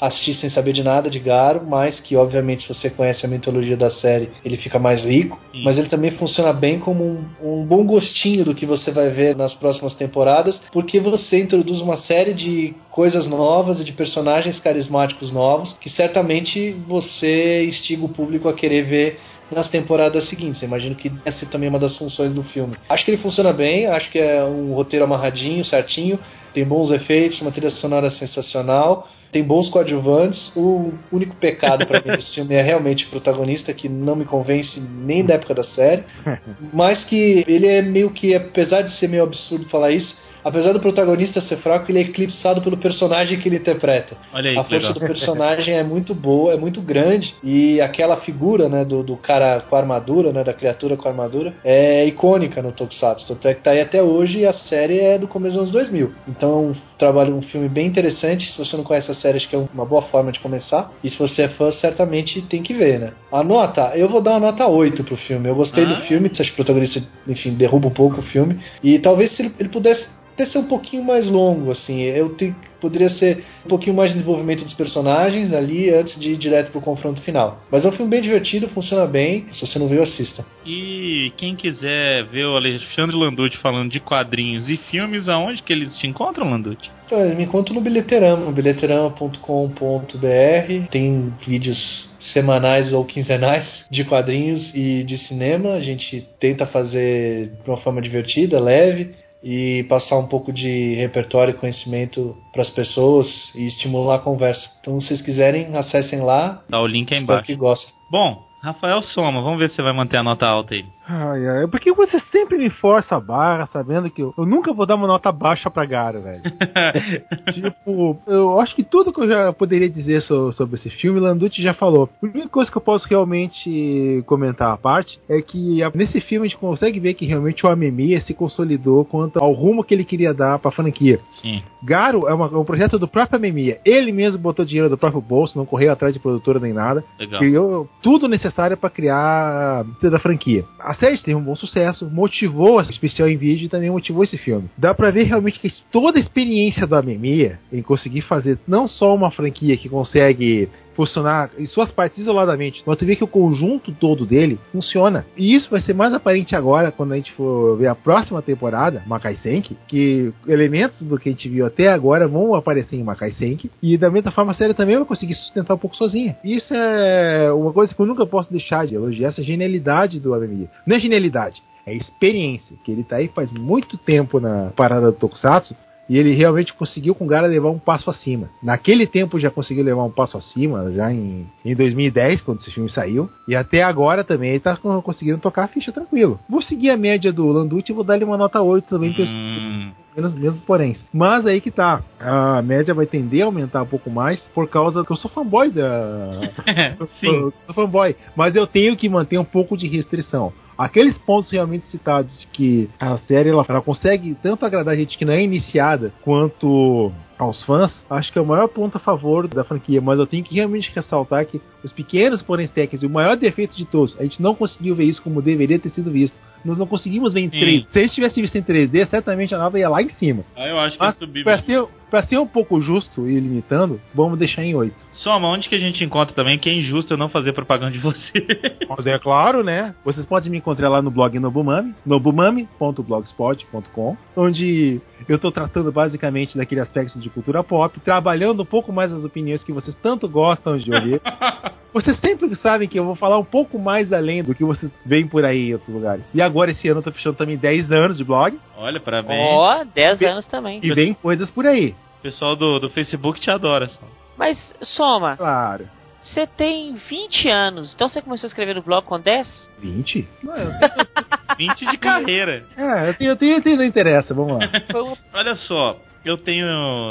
assistir sem saber de nada de Garo, mas que obviamente se você conhece a mitologia da série, ele fica mais rico. Sim. Mas ele também funciona bem como um, um bom gostinho do que você vai ver nas próximas temporadas, porque você introduz uma série de coisas novas e de personagens carismáticos novos que certamente você instiga o público a querer ver nas temporadas seguintes. Eu imagino que essa também é uma das funções do filme. Acho que ele funciona bem, acho que é um roteiro amarradinho, certinho, tem bons efeitos, uma trilha sonora sensacional. Tem bons coadjuvantes. O único pecado pra mim [laughs] desse filme é realmente o protagonista, que não me convence nem da época da série. [laughs] Mas que ele é meio que, apesar de ser meio absurdo falar isso, apesar do protagonista ser fraco, ele é eclipsado pelo personagem que ele interpreta. Olha aí, A força legal. do personagem é muito boa, é muito grande e aquela figura, né, do, do cara com a armadura, né, da criatura com a armadura, é icônica no Tokusatsu. Tanto é que tá aí até hoje e a série é do começo dos anos 2000. Então, é um trabalho, um filme bem interessante. Se você não conhece a série, acho que é uma boa forma de começar. E se você é fã, certamente tem que ver, né? A nota, eu vou dar uma nota 8 pro filme. Eu gostei do Ah. filme, acho que o protagonista, enfim, derruba um pouco o filme. E talvez se ele, ele pudesse até ser um pouquinho mais longo, assim. Eu te, poderia ser um pouquinho mais de desenvolvimento dos personagens ali antes de ir direto pro confronto final. Mas é um filme bem divertido, funciona bem. Se você não viu, assista. E quem quiser ver o Alexandre Landucci falando de quadrinhos e filmes, aonde que eles te encontram, Landucci? Então, eu me encontro no Bilheterama, bilheterama.com.br. Tem vídeos semanais ou quinzenais de quadrinhos e de cinema. A gente tenta fazer de uma forma divertida, leve e passar um pouco de repertório e conhecimento para as pessoas e estimular a conversa. Então, se vocês quiserem, acessem lá. Dá o link aí embaixo. que gostem. Bom, Rafael Soma, vamos ver se você vai manter a nota alta aí. Ai, ai, porque você sempre me força a barra, sabendo que eu, eu nunca vou dar uma nota baixa pra Garo, velho. [laughs] tipo, eu acho que tudo que eu já poderia dizer so- sobre esse filme, Landucci já falou. A única coisa que eu posso realmente comentar à parte é que a- nesse filme a gente consegue ver que realmente o Amemiya se consolidou quanto ao rumo que ele queria dar pra franquia. Sim. Garo é, uma- é um projeto do próprio Amemiya. Ele mesmo botou dinheiro do próprio bolso, não correu atrás de produtora nem nada Legal. criou tudo necessário para criar a da franquia. A série teve um bom sucesso, motivou esse especial em vídeo e também motivou esse filme. Dá pra ver realmente que toda a experiência do Amemiya em conseguir fazer não só uma franquia que consegue funcionar em suas partes isoladamente, mas tu vê que o conjunto todo dele funciona. E isso vai ser mais aparente agora quando a gente for ver a próxima temporada, Makai Senki, que elementos do que a gente viu até agora vão aparecer em Makai Senki, e da mesma forma a série também vai conseguir sustentar um pouco sozinha. Isso é uma coisa que eu nunca posso deixar de elogiar, essa genialidade do Amemiya. Não é genialidade, é experiência, que ele tá aí faz muito tempo na parada do Tokusatsu, e ele realmente conseguiu com o Gara levar um passo acima. Naquele tempo já conseguiu levar um passo acima, já em, em 2010, quando esse filme saiu. E até agora também ele tá con- conseguindo tocar a ficha tranquilo. Vou seguir a média do Landucci e vou dar ele uma nota 8 também, pelos Hum, menos, menos porém. Mas aí que tá. A média vai tender a aumentar um pouco mais por causa que eu sou fanboy da. [laughs] Sim. Eu sou fanboy. Mas eu tenho que manter um pouco de restrição. Aqueles pontos realmente citados de que a série ela, ela consegue tanto agradar a gente que não é iniciada quanto aos fãs, acho que é o maior ponto a favor da franquia, mas eu tenho que realmente ressaltar que os pequenos porém técnicos e o maior defeito de todos, a gente não conseguiu ver isso como deveria ter sido visto. Nós não conseguimos ver em Sim. 3D. Se a gente tivesse visto em 3D, certamente a nova ia lá em cima. Ah, eu acho que Mas, é subir. pra ser, pra ser um pouco justo e limitando, vamos deixar em 8. Soma, onde que a gente encontra também que é injusto eu não fazer propaganda de você? [laughs] Mas é claro, né? Vocês podem me encontrar lá no blog Nobumami, nobumami.blogspot.com, onde eu tô tratando basicamente daquele aspecto de cultura pop, trabalhando um pouco mais as opiniões que vocês tanto gostam de ouvir. [laughs] vocês sempre sabem que eu vou falar um pouco mais além do que vocês veem por aí em outros lugares. E agora, esse ano, eu tô fechando também 10 anos de blog, Olha, parabéns. Ó, 10 anos também. e vem coisas por aí. O pessoal do, do Facebook te adora. Só. Mas, Soma, Claro. você tem 20 anos, então você começou a escrever no blog com 10? 20? Não, eu [laughs] 20 de carreira. É, eu tenho, eu tenho, eu tenho, não interessa, vamos lá. [laughs] Olha só, eu tenho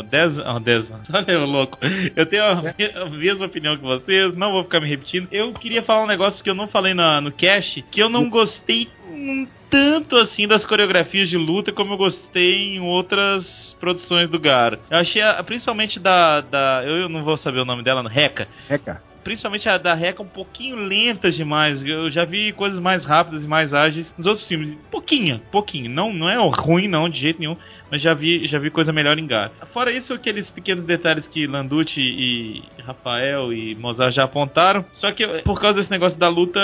10 ah, 10 anos. [laughs] Olha eu louco. Eu tenho a, me- a mesma opinião que vocês, não vou ficar me repetindo. Eu queria falar um negócio que eu não falei na, no cast, que eu não gostei um tanto assim das coreografias de luta como eu gostei em outras produções do Garo. Eu achei, a- principalmente da, da eu não vou saber o nome dela, no Reca. Cara. Principalmente a da Reca um pouquinho lentas demais. Eu já vi coisas mais rápidas e mais ágeis nos outros filmes. Pouquinho, pouquinho. Não, não é ruim não, de jeito nenhum. Mas já vi, já vi coisa melhor em Gar. Fora isso, aqueles pequenos detalhes que Landucci e Rafael e Mozart já apontaram. Só que por causa desse negócio da luta,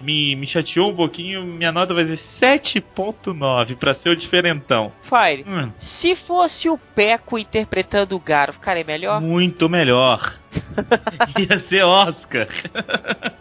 me, me chateou um pouquinho. Minha nota vai ser 7.9 pra ser o diferentão. Fire, Hum, se fosse o Peco interpretando o Garo, ficaria melhor? muito melhor. [laughs] Ia ser Oscar.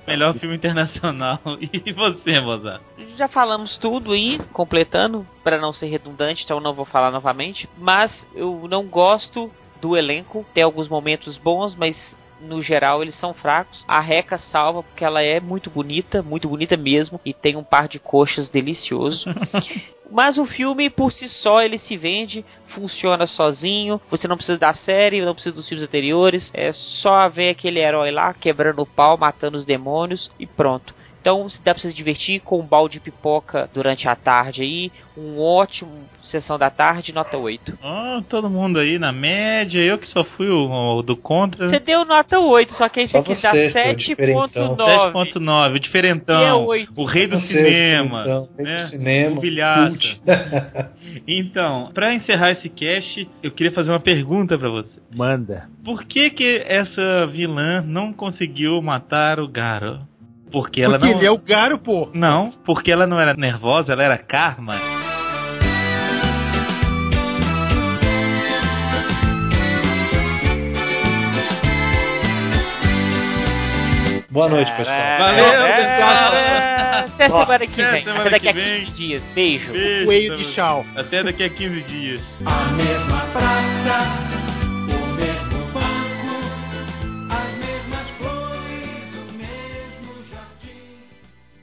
melhor filme internacional. E você, Mozart? Já falamos tudo aí, completando, para não ser redundante, então não vou falar novamente. Mas eu não gosto do elenco. Tem alguns momentos bons, mas no geral eles são fracos. A Reca salva porque ela é muito bonita, muito bonita mesmo, e tem um par de coxas delicioso. [laughs] Mas o filme por si só ele se vende, funciona sozinho. Você não precisa da série, não precisa dos filmes anteriores. É só ver aquele herói lá quebrando o pau, matando os demônios e pronto. Então se dá pra se divertir com um balde de pipoca durante a tarde aí, um ótimo sessão da tarde, nota 8. Oh, todo mundo aí na média, eu que só fui o, o do contra. Você deu nota 8, só que aí Só você quis dar você, diferentão. 7.9. 7.9, o E diferentão, é oito. o rei do Você, cinema, então, rei do né? cinema. [laughs] Então, pra encerrar esse cast, eu queria fazer uma pergunta pra você. Manda. Por que que essa vilã não conseguiu matar o Garo? Porque ela Porque não... ele é o Garo, pô. Não, porque ela não era nervosa, ela era karma. Boa noite, pessoal. Valeu, pessoal. Até semana que até vem. semana Até daqui a que vem. 15 dias. Beijo. Beijo Coelho de você. chau. Até daqui a 15 dias. A mesma praça,